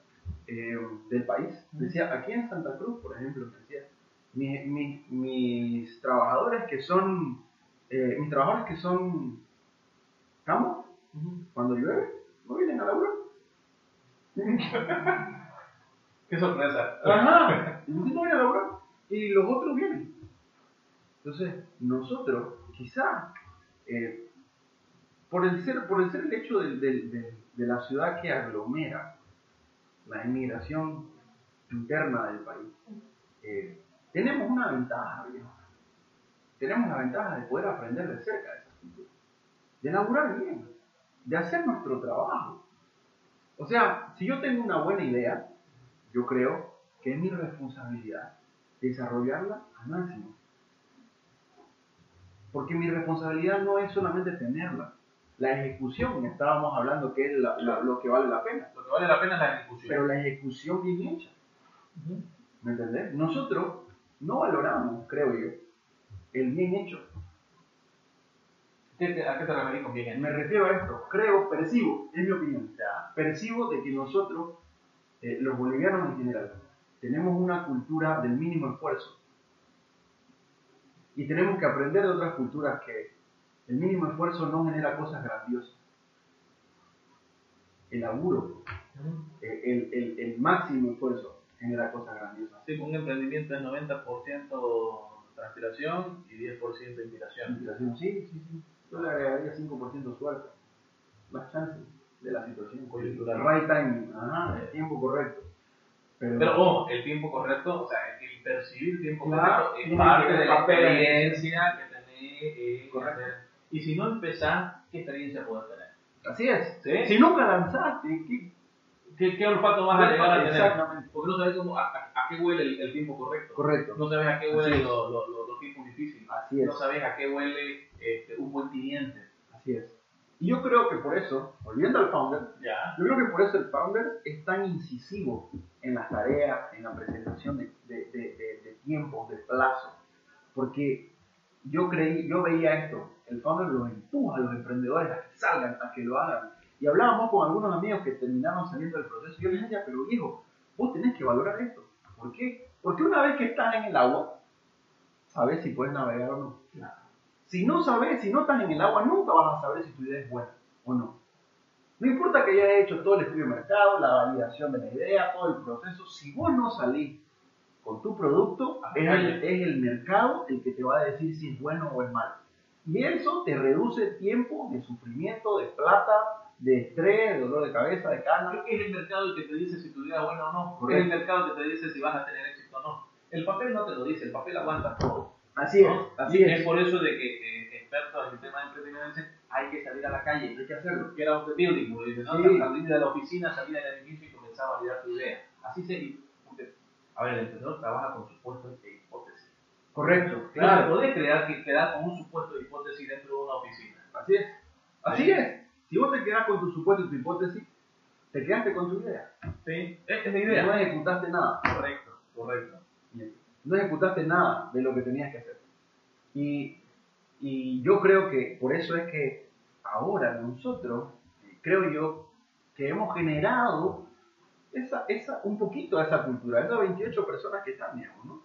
eh, del país. Decía, aquí en Santa Cruz, por ejemplo, decía, mi- mi- mis trabajadores que son, eh, mis trabajadores que son campos, cuando llueve, no vienen a laburar. Qué sorpresa. Ajá, no viene a laburar. Y los otros vienen. Entonces, nosotros, quizá, eh, por, el ser, por el ser el hecho del- de la ciudad que aglomera la inmigración interna del país, eh, tenemos una ventaja, viejo. Tenemos la ventaja de poder aprender de cerca de esa cultura, de laburar bien, de hacer nuestro trabajo. O sea, si yo tengo una buena idea, yo creo que es mi responsabilidad desarrollarla al máximo. Porque mi responsabilidad no es solamente tenerla, la ejecución, estábamos hablando que es la- la- lo que vale la pena, Lo que vale la pena es la ejecución. pero la ejecución bien hecha. ¿Me entendés? Nosotros no valoramos, creo yo, el bien hecho. ¿Qué te- ¿A qué te referís con bien hecho? Me refiero a esto, creo, percibo, es mi opinión, percibo de que nosotros, eh, los bolivianos en general, tenemos una cultura del mínimo esfuerzo. Y tenemos que aprender de otras culturas que el mínimo esfuerzo no genera cosas grandiosas. El laburo, eh, el, el- el máximo esfuerzo genera cosas grandiosas. Sí, un emprendimiento es 90% transpiración y 10% inspiración. Inspiración, sí, sí, sí. Yo le agregaría 5% suerte. Más chance de la situación. Coyuntural. Right time, ajá, el tiempo correcto. Pero, Pero ojo, el tiempo correcto, o sea, el percibir tiempo Claro, correcto es parte de la experiencia que tenés en Correcto. hacer. Y si no empezás, ¿qué experiencia podés tener? así es. ¿Sí? Si nunca lanzaste, ¿qué? ¿Qué, qué olfato vas a llegar a tener? Exactamente. Porque no sabes cómo, a, a- a qué huele el, el tiempo correcto. Correcto. No sabes a qué huelen los, los- los- los tiempos difíciles. Así es. No sabes a qué huele este, un buen cliente. Así es. Y yo creo que por eso, volviendo al founder, yo creo que por eso el founder es tan incisivo en las tareas, en la presentación de, de, de, de- tiempos, de plazo. Porque yo creí, yo veía esto, el founder los empuja a los emprendedores a que salgan, a que lo hagan. Y hablábamos con algunos amigos que terminaron saliendo del proceso. y Yo les decía, pero viejo, vos tenés que valorar esto. ¿Por qué? Porque una vez que estás en el agua, sabes si puedes navegar o no. Si no sabes, si no estás en el agua, nunca vas a saber si tu idea es buena o no. No importa que hayas hecho todo el estudio de mercado, la validación de la idea, todo el proceso, si vos no salís con tu producto, es el, es el mercado el que te va a decir si es bueno o es malo. Y eso te reduce tiempo de sufrimiento, de plata, de estrés, de dolor de cabeza, de cana. Es el mercado el que te dice si tu idea es buena o no. Correcto. Es el mercado que te dice si vas a tener éxito o no. El papel no te lo dice, el papel aguanta todo. Así es, ¿no? así Y es. por eso de que eh, expertos en el tema de emprendimiento dicen hay que salir a la calle, Hay que hacerlo. que era un building, como dicen, ¿no? Sí. salir de la oficina, salir del edificio y comenzar a validar tu idea. Así se... A ver, el emprendedor trabaja con supuestos e hipótesis. Correcto, Claro. claro. podés crear que quedar con un supuesto de hipótesis dentro de una oficina. Así es. Así es. Si vos te quedás con tu supuesto y tu hipótesis, te quedaste con tu idea. Sí, es, es la No idea. ejecutaste nada. Correcto, correcto. No ejecutaste nada de lo que tenías que hacer. Y, y yo creo que por eso es que ahora nosotros, creo yo, que hemos generado esa, esa, un poquito de esa cultura, esas 28 personas que están, digamos, ¿no?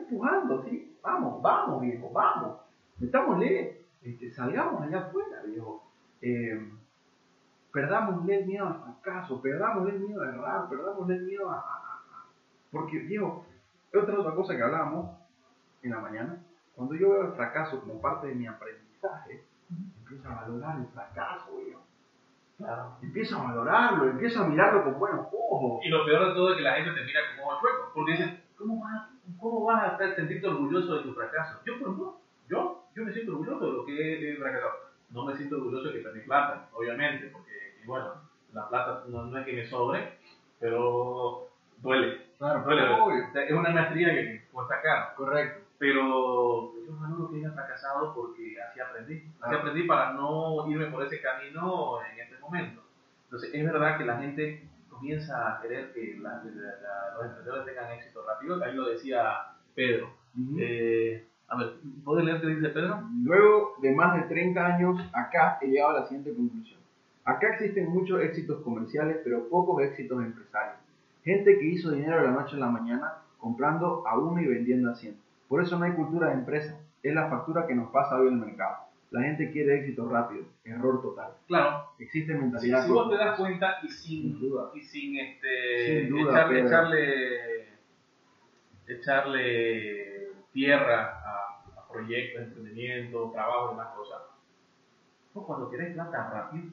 empujando, sí, vamos, vamos, viejo, vamos, metámosle, este, salgamos allá afuera, viejo, eh, perdámosle el miedo al fracaso, perdámosle el miedo a errar, perdámosle el miedo a, a- a- porque, viejo, otra otra cosa que hablábamos en la mañana, cuando yo veo el fracaso como parte de mi aprendizaje, empiezo a valorar el fracaso, viejo. Claro. A valorarlo, empiezo a mirarlo con buenos ojos. Y lo peor de todo es que la gente te mira como ojo chueco. Porque dicen, ¿cómo vas, cómo vas a estar- sentirte orgulloso de tu fracaso? Yo, por ejemplo, yo, yo me siento orgulloso de lo que he fracasado. No me siento orgulloso de que perdí plata, obviamente, porque, y bueno, la plata no, no es que me sobre, pero duele. Claro, duele. obvio. O sea, es una maestría que cuesta caro. Correcto. Pero yo no lo que haya fracasado porque así aprendí. Así aprendí para no irme por ese camino en este momento. Entonces, es verdad que la gente comienza a querer que la- la- la- los emprendedores tengan éxito rápido. Ahí lo decía Pedro. Eh, a ver, ¿puedes leer qué dice Pedro? Luego de más de 30 años, acá he llegado a la siguiente conclusión. Acá existen muchos éxitos comerciales, pero pocos éxitos empresarios. Gente que hizo dinero de la noche a la mañana comprando a uno y vendiendo a 100. Por eso no hay cultura de empresa. Es la factura que nos pasa hoy en el mercado. La gente quiere éxito rápido. Error total. Claro, Existe si, mentalidad. si vos te das cuenta y sin, Sin duda. y sin, este, Sin duda, echarle, echarle, echarle tierra a, a proyectos, emprendimiento, trabajo y demás cosas, vos cuando querés plata rápido,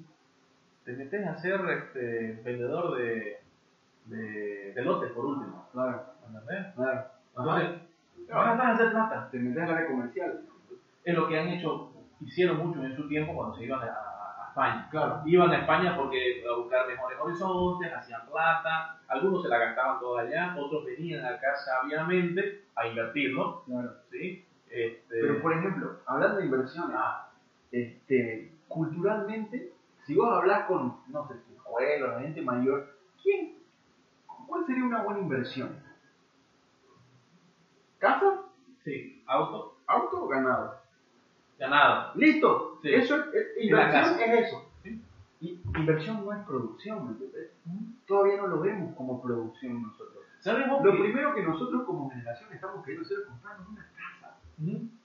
te metes a ser este, vendedor de, de, de lotes por último. Claro, ¿Entendés? claro. Entonces, vas a hacer plata. Te metes al área comercial. Es lo que han hecho, hicieron mucho en su tiempo cuando se iban a, a España. Claro. Iban a España porque a buscar mejores horizontes, hacían plata, algunos se la gastaban toda allá, otros venían acá sabiamente a invertirlo, Claro. ¿sí? Este, Pero por ejemplo, hablando de inversiones, ah, este, culturalmente, si vos hablas con, no sé, abuelos, la gente mayor, ¿quién, ¿cuál sería una buena inversión? ¿Casa? sí, auto, ¿Auto o ganado? Ganado. ¿Listo? Sí. Eso es, inversión es eso. Sí. Y inversión no es producción, ¿me entendés? Todavía no lo vemos como producción nosotros. ¿Sabemos Lo que- primero que nosotros como generación estamos queriendo hacer es comprarnos una casa.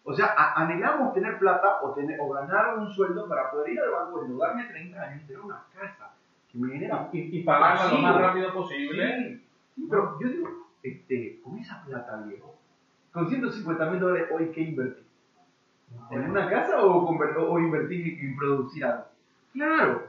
O sea, anhelamos tener plata o, tener, o ganar un sueldo para poder ir al banco, endeudarme 30 años y tener una casa que me genera. y, y pagarla lo más rápido posible. Sí, sí, pero yo digo, este, con esa plata, viejo, con 150 mil dólares, hoy, ¿qué invertí? ¿En una casa o, o invertir en producir algo? Claro,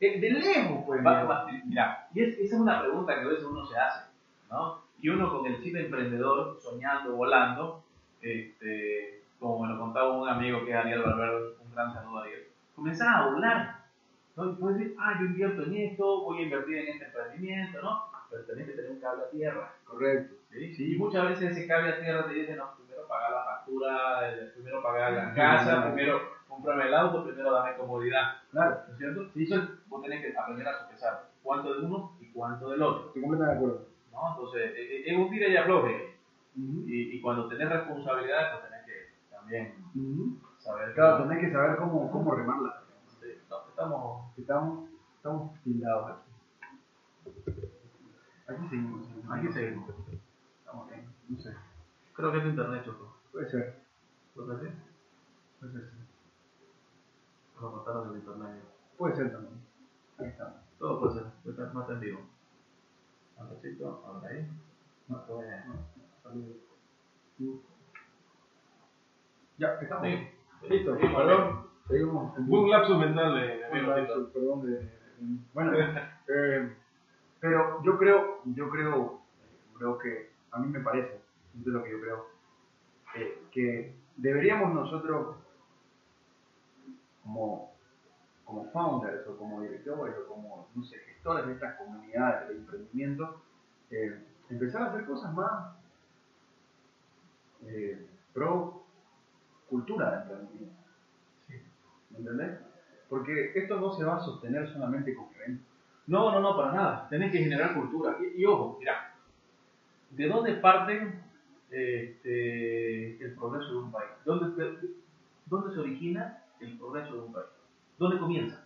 eh, de lejos, pues. Va- mira, y es- esa es una pregunta que a veces uno se hace, ¿no? Y uno con el chip emprendedor, soñando, volando, este, como me lo contaba un amigo que es Ariel Valverde, un gran saludo a Ariel, comenzaba a volar, ¿no? Y puedes decir, ah, yo invierto en esto, voy a invertir en este emprendimiento, ¿no? Pero tenés que tener un cable a tierra, Correcto. ¿Sí? Y muchas veces ese cable a tierra te dice, no, primero pagar la factura, eh, primero pagar la casa, primero comprarme el auto, primero dame comodidad. Claro, ¿No es cierto? Sí, eso vos tenés que aprender a sopesar cuánto de uno y cuánto del otro. estoy completamente de acuerdo. ¿no? Entonces, eh, eh, es un tira y afloje. Y, y cuando tenés responsabilidades, pues tenés que también saber. Claro, tenés que saber cómo, cómo remarla. Sí, no, estamos. Estamos, estamos tildados aquí. Aquí seguimos. Aquí seguimos. Bien, no sé. Creo que es internet, Choco. Puede ser, ¿Lo que sí? puede ser, sí. Lo cortaron del internet. Puede ser también. Ahí está. Todo puede ser. Estar más en vivo. Andresito, ahora ahí. No, pues. Saludos. Ya, estamos. Sí. Listo, Sí, perdón. Seguimos. Un lapso mental de, Un lapso, perdón de, de- bueno eh, pero yo creo yo creo creo que a mí me parece esto es lo que yo creo eh, que deberíamos nosotros como como founders o como directores o como no sé gestores de estas comunidades de emprendimiento eh, empezar a hacer cosas más eh, pro cultura de emprendimiento ¿Me entendés? Porque esto no se va a sostener solamente con eventos. No, no, no, para nada. Tenés que generar cultura. Y, y ojo, mira, ¿de dónde parte este, el progreso de un país? ¿Dónde, de- ¿Dónde se origina el progreso de un país? ¿Dónde comienza?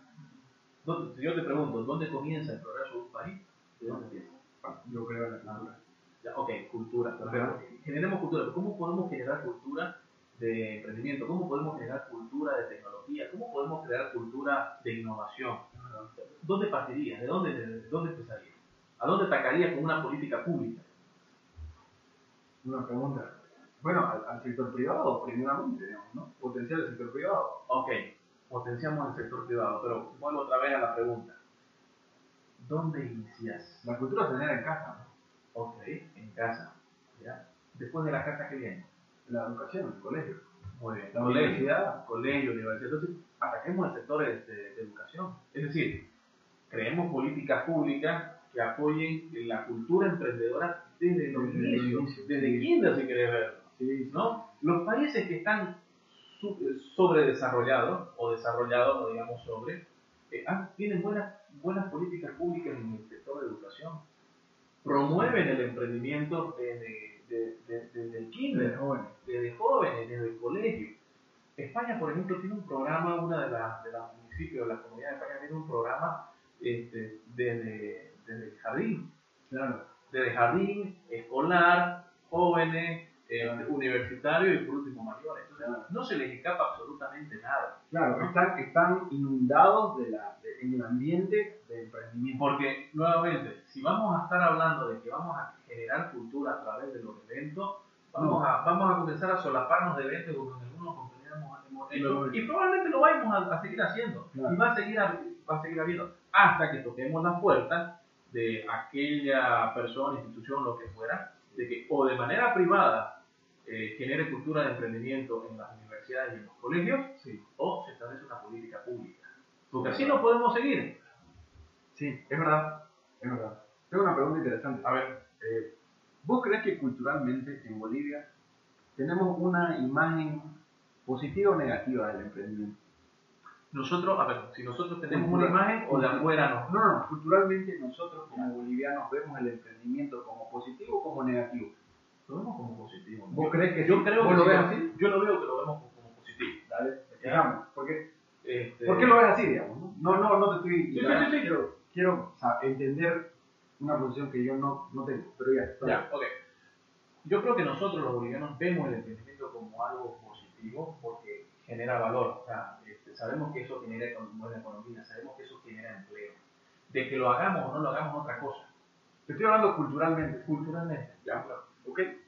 ¿Dónde- si yo te pregunto, ¿dónde comienza el progreso de un país? ¿De dónde empieza? Bueno, yo creo en la cultura. Ya, ok, cultura. Generemos cultura. ¿Cómo podemos generar cultura de emprendimiento? ¿Cómo podemos generar cultura de tecnología? ¿Cómo podemos crear cultura de innovación? ¿Dónde partiría? ¿De dónde, de dónde empezaría? ¿A dónde atacaría con una política pública? Una pregunta. Bueno, al, al sector privado, primeramente, digamos, ¿no? Potenciar el sector privado. Ok, potenciamos el sector privado, pero vuelvo otra vez a la pregunta. ¿Dónde inicias? La cultura se genera en casa. Ok, en casa. ¿ya? Después de la casa, ¿qué viene? La educación, el colegio. Muy bien. La universidad. colegio, universidad. Entonces, ataquemos el sector de, de educación. Es decir, creemos políticas públicas que apoyen la cultura emprendedora desde los inicios, desde sí. kinder si querés verlo. Sí, ¿no? Los países que están sobredesarrollados, o desarrollados, no digamos sobre, eh, tienen buenas, buenas políticas públicas en el sector de educación. Promueven el emprendimiento desde, desde, el kinder, desde jóvenes, desde el colegio. España, por ejemplo, tiene un programa, una de las de los municipios de la comunidad de España tiene un programa este, desde, desde el jardín. Claro. Desde jardín, escolar, jóvenes, eh, universitario y por último mayores. Entonces, no se les escapa absolutamente nada. Claro, están, están inundados de la, en el ambiente de emprendimiento. Porque, nuevamente, si vamos a estar hablando de que vamos a generar cultura a través de los eventos, vamos, a, vamos a comenzar a solaparnos de eventos como en algunos compañeros hemos hecho, y probablemente lo vamos a, seguir haciendo. Y va a seguir, va a seguir habiendo hasta que toquemos las puertas de aquella persona, institución, lo que fuera, de que o de manera privada eh, genere cultura de emprendimiento en las universidades y en los colegios, o se establece una política pública. Porque así no podemos seguir. Sí, es verdad, es verdad. Tengo una pregunta interesante. A ver, eh, ¿vos crees que culturalmente en Bolivia tenemos una imagen positiva o negativa del emprendimiento? Nosotros, a ver, si nosotros tenemos una imagen o de afuera no. No, no, culturalmente nosotros como bolivianos vemos el emprendimiento como positivo o como negativo lo vemos como positivo. ¿Vos crees que yo creo que lo ves así? Yo lo veo que lo vemos como, positivo. Dale, digamos, porque este... ¿por qué lo ves así, digamos? No, no, no te estoy... Sí, sí, sí, quiero, quiero entender una posición que yo no, no tengo, pero ya. Ya, ok. Yo creo que nosotros los bolivianos vemos el emprendimiento como algo positivo porque genera valor. O sea, sabemos que eso genera buena economía, sabemos que eso genera empleo. De que lo hagamos o no lo hagamos otra cosa. Te estoy hablando culturalmente. Culturalmente. Ya, claro.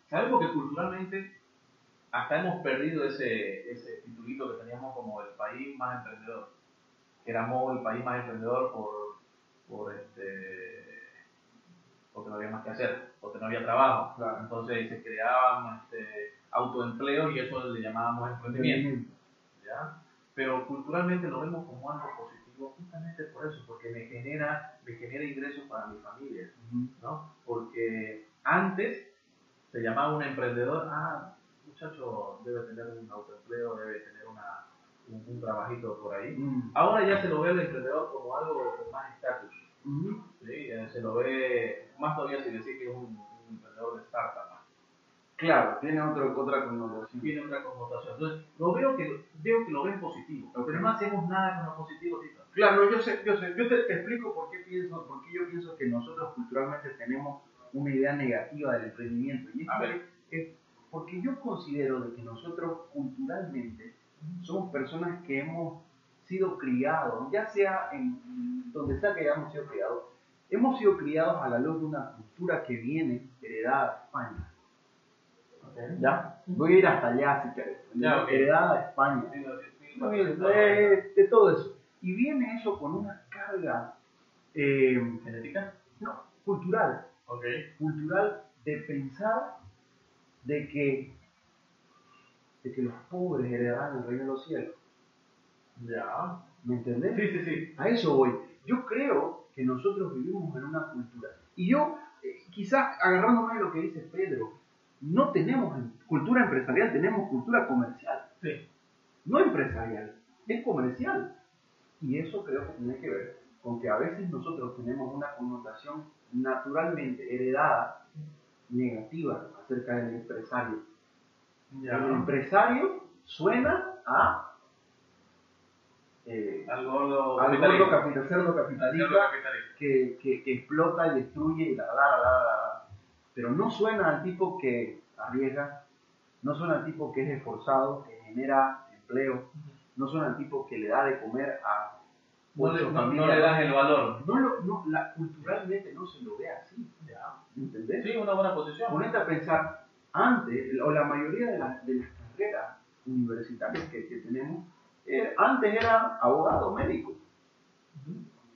Sabemos que culturalmente hasta hemos perdido ese, ese titulito que teníamos como el país más emprendedor. Éramos el país más emprendedor por, por este, porque no había más que hacer, porque no había trabajo. Entonces se creaban este, autoempleos y eso le llamábamos emprendimiento. ¿ya? Pero culturalmente lo vemos como algo positivo justamente por eso, porque me genera, me genera ingresos para mi familia. ¿no? Porque antes se llamaba un emprendedor, ah, muchacho debe tener un autoempleo, debe tener una, un, trabajito por ahí. Mm. Ahora ya se lo ve el emprendedor como algo con más estatus. ¿sí? Se lo ve, más todavía si decir que es un, emprendedor de startup. Claro, tiene otro, otra connotación. Tiene otra connotación. Entonces, lo veo que, veo que lo ven positivo, pero no hacemos nada con lo positivo. Claro, yo sé, yo sé. Yo te, te, explico por qué pienso, por qué yo pienso que nosotros culturalmente tenemos una idea negativa del emprendimiento. Y es, porque yo considero de que nosotros culturalmente somos personas que hemos sido criados, ya sea en donde sea que hayamos sido criados, hemos sido criados a la luz de una cultura que viene heredada de España. ¿Ya? Voy a ir hasta allá si quieres. Heredada de España. de, todo eso. Y viene eso con una carga eh, genética, no, cultural cultural de pensar de que, de que los pobres heredarán el reino de los cielos. Ya. ¿Me entendés? Sí, sí, sí. A eso voy. Yo creo que nosotros vivimos en una cultura. Y yo, eh, quizás agarrándome de lo que dice Pedro, no tenemos cultura empresarial, tenemos cultura comercial. Sí. No empresarial, es comercial. Y eso creo que tiene que ver con que a veces nosotros tenemos una connotación naturalmente heredada negativa acerca del empresario. El empresario suena a eh, al gordo, al gordo capitalista, que, que, que, explota y destruye y la, la, la, la, pero no suena al tipo que arriesga, no suena al tipo que es esforzado, que genera empleo, no suena al tipo que le da de comer a no le, no, le, das el valor. No, lo, no la, culturalmente no se lo ve así. Ya. ¿Entendés? Sí, una buena posición. Ponete a pensar, antes, o la mayoría de, las de las carreras universitarias que, que tenemos, eh, antes era abogado, médico.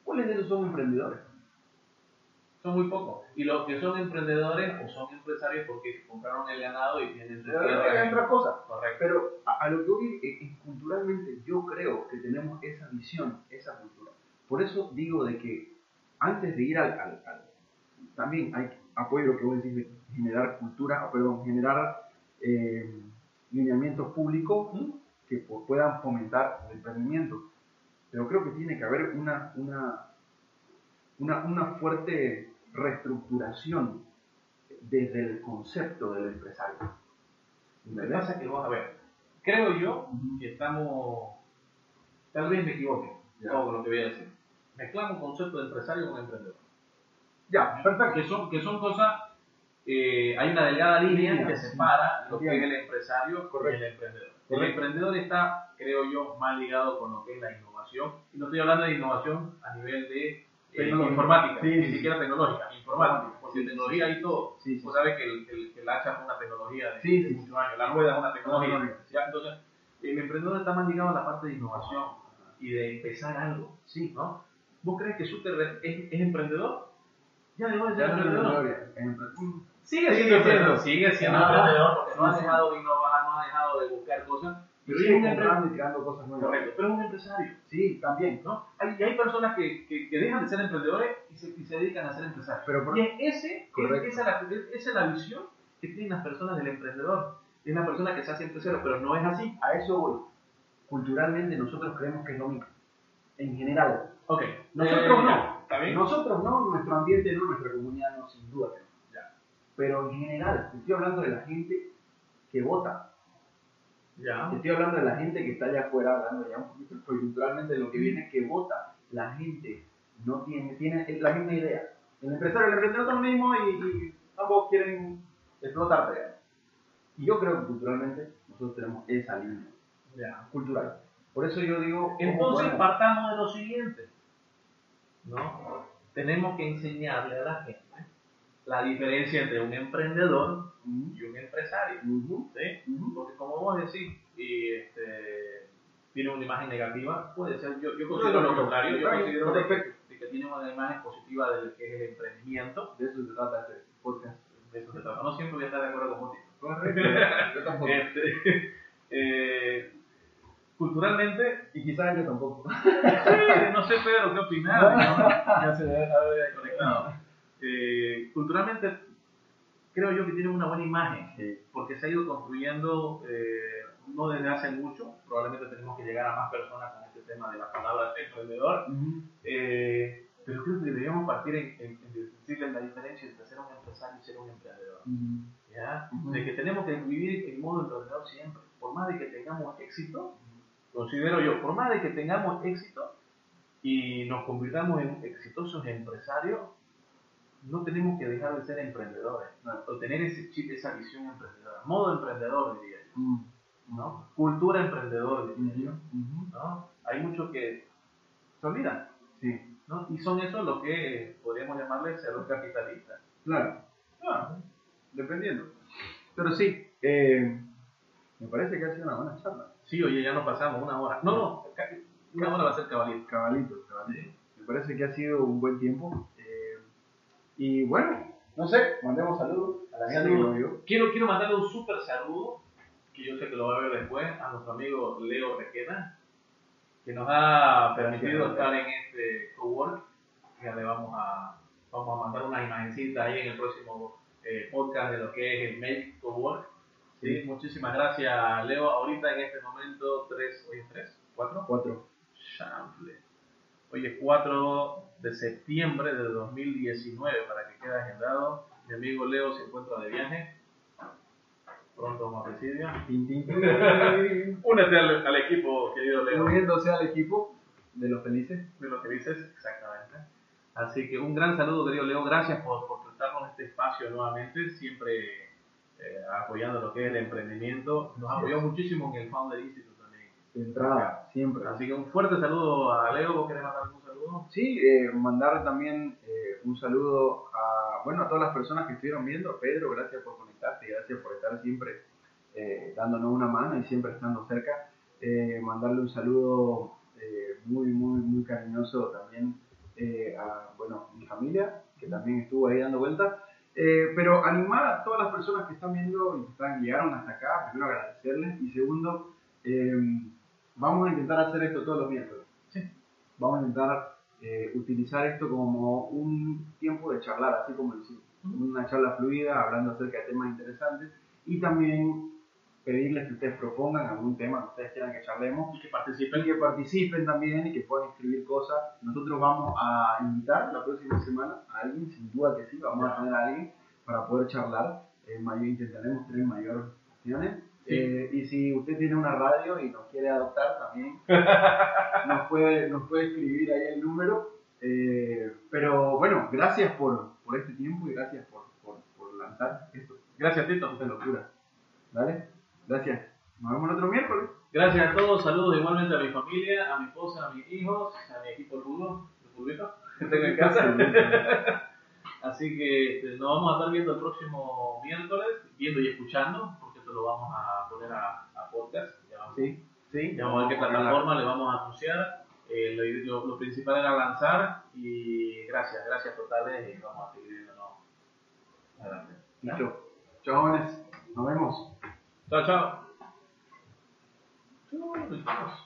¿Cuáles de ellos son emprendedores? Son muy pocos. Y los que son emprendedores o son empresarios porque compraron el ganado y tienen su tierra. Es otra cosa. Correcto. Pero a, lo que voy, es, culturalmente yo creo que tenemos esa visión, esa cultura. Por eso digo de que antes de ir al, al, también hay apoyo lo que vos decís de generar cultura, perdón, generar eh, lineamientos públicos que pu- puedan fomentar el emprendimiento. Pero creo que tiene que haber una, una, una, una fuerte reestructuración desde el concepto del empresario. Lo que ¿Entendés? pasa es que, vamos a ver, creo yo que estamos, tal vez me equivoque, Ya. todo lo que voy a decir. Mezclamos concepto de empresario con emprendedor. Ya, perfecto. Que son, que son cosas, eh, hay una delgada línea que sí. separa lo que es el empresario Correcto. y el emprendedor. El emprendedor está, creo yo, más ligado con lo que es la innovación. Y no estoy hablando de innovación a nivel de Tecnológica. informática, Sí, ni sí. siquiera tecnológica, informática, porque Sí, tecnología hay todo. Vos sabés que el, el, el hacha es una tecnología de, de muchos años, la rueda es una tecnología. ¿ya? Entonces, el emprendedor está más ligado a la parte de innovación y de empezar algo. Sí. ¿no? ¿Vos crees que Zuckerberg es, es emprendedor? Ya dejó de ser emprendedor. Sigue siendo emprendedor. Sigue siendo emprendedor porque no ha dejado de innovar, no ha dejado de buscar cosas. Pero un comprando y creando cosas nuevas. Correcto, pero es un empresario. Sí, también. ¿no? Hay, y hay personas que, que, que dejan de ser emprendedores y se, y se dedican a ser empresarios. Pero por- y es ese, es, esa, la, esa es la visión que tienen las personas del emprendedor. Es la persona que se hace empresario, pero no es así. a eso voy. Culturalmente nosotros creemos que es lo mismo. En general. Ok. Nosotros Eh, no. ¿Está bien? Nosotros no, nuestro ambiente no, nuestra comunidad no, sin duda. Ya. Pero en general, estoy hablando de la gente que vota. Ya. Estoy hablando de la gente que está allá afuera, hablando ya un poquito coyunturalmente de lo que viene, que vota. La gente no tiene, tiene la misma idea. El empresario el emprendedor son lo mismo y, y ambos quieren explotarte. Y yo creo que culturalmente nosotros tenemos esa línea Ya. cultural. Por eso yo digo, ¿cómo Entonces podemos? partamos de lo siguiente. ¿no? Tenemos que enseñarle a la gente la diferencia entre un emprendedor Ujú, y un empresario. ujú, ¿sí? ujú. Porque como vos decís, y este, tiene una imagen negativa, puede ser, yo, yo considero no, lo contrario, yo considero de, de que tiene una imagen positiva de lo que es el emprendimiento, De eso se trata este podcast. de eso se trata. No siempre voy a estar de acuerdo con vos. Correcto. Yo tampoco. Este, eh, culturalmente, Y quizás yo tampoco. sí, no sé Pedro qué opinar, ¿no? ya se debe haber desconectado. Eh, culturalmente, creo yo que tiene una buena imagen. Sí. porque se ha ido construyendo eh, no desde hace mucho, probablemente tenemos que llegar a más personas con este tema de la palabra emprendedor, eh, pero creo que deberíamos partir en, en, en decirles la diferencia entre ser un empresario y ser un emprendedor. ¿ya? Ujú. De que tenemos que vivir en modo emprendedor siempre, por más de que tengamos éxito, considero yo, por más de que tengamos éxito y nos convirtamos en exitosos empresarios, no tenemos que dejar de ser emprendedores, o tener ese chip, esa visión emprendedora, modo emprendedor diría yo, ¿no? Cultura emprendedor diría yo, ¿no? Hay muchos que se olvidan, Sí, ¿no? Y son esos los que podríamos llamarles cerdos capitalistas. claro. Ah, Dependiendo. Pero sí, eh, me parece que ha sido una buena charla. Sí, oye, ya nos pasamos una hora. No, no, una hora va a ser cabalito. Cabalito, cabalito. Me parece que ha sido un buen tiempo. Y bueno, no sé, mandemos saludos a la gente que Saludos. lo vio. Quiero, quiero mandarle un súper saludo, que yo sé que lo va a ver después, a nuestro amigo Leo Requena, que nos ha permitido estar en este cowork. Ya le vamos a, vamos a mandar una imagencita ahí en el próximo eh, podcast de lo que es el Make Cowork. Sí, muchísimas gracias, Leo. Ahorita en este momento, tres, hoy es tres, cuatro. Cuatro. Chanfle. Hoy es 4 de septiembre de 2019, para que quede agendado. Mi amigo Leo se encuentra de viaje. Pronto vamos a tin. Únete al, al equipo, querido Leo, Uniéndose al equipo de los felices. de lo que dices, exactamente. Así que un gran saludo, querido Leo. Gracias por, por prestarnos este espacio nuevamente, siempre eh, apoyando lo que es el emprendimiento. Nos apoyó muchísimo en el Founder Institute también. De entrada, siempre. Así que un fuerte saludo a Leo. ¿Vos querés mandar algún Sí, eh, mandar también eh, un saludo a, bueno, a todas las personas que estuvieron viendo. Pedro, gracias por conectarte y gracias por estar siempre eh, dándonos una mano y siempre estando cerca. Eh, mandarle un saludo muy, muy, muy cariñoso también a, bueno, mi familia, que también estuvo ahí dando vueltas. Pero animar a todas las personas que están viendo y que están, llegaron hasta acá, primero agradecerles y segundo, vamos a intentar hacer esto todos los miércoles. Vamos a intentar eh, utilizar esto como un tiempo de charlar, así como hicimos. Una charla fluida, hablando acerca de temas interesantes y también pedirles que ustedes propongan algún tema que ustedes quieran que charlemos Y que participen. y que participen también y que puedan escribir cosas. Nosotros vamos a invitar la próxima semana a alguien, sin duda que sí, vamos a tener a alguien para poder charlar. Eh, mayor, intentaremos tener mayor opciones. Eh, y si usted tiene una radio y nos quiere adoptar también, nos, puede, nos puede escribir ahí el número. Eh, pero bueno, gracias por, por este tiempo y gracias por, por, por lanzar esto, Gracias, Tito. esta locura. ¿Vale? Gracias. Nos vemos el otro miércoles. Gracias a todos, saludos igualmente a mi familia, a mi esposa, a mis hijos, a mi equipo Rudo, que tengo en casa. Así que este, nos vamos a estar viendo el próximo miércoles, viendo y escuchando, lo vamos a poner a, a podcast. Ya vamos, Sí, sí. ya vamos a ver qué plataforma le vamos a anunciar. Eh, lo, principal era lanzar y gracias, gracias totales y vamos a seguir viéndonos adelante. Listo. Chao, jóvenes. Nos vemos. Chao, chao. Chao.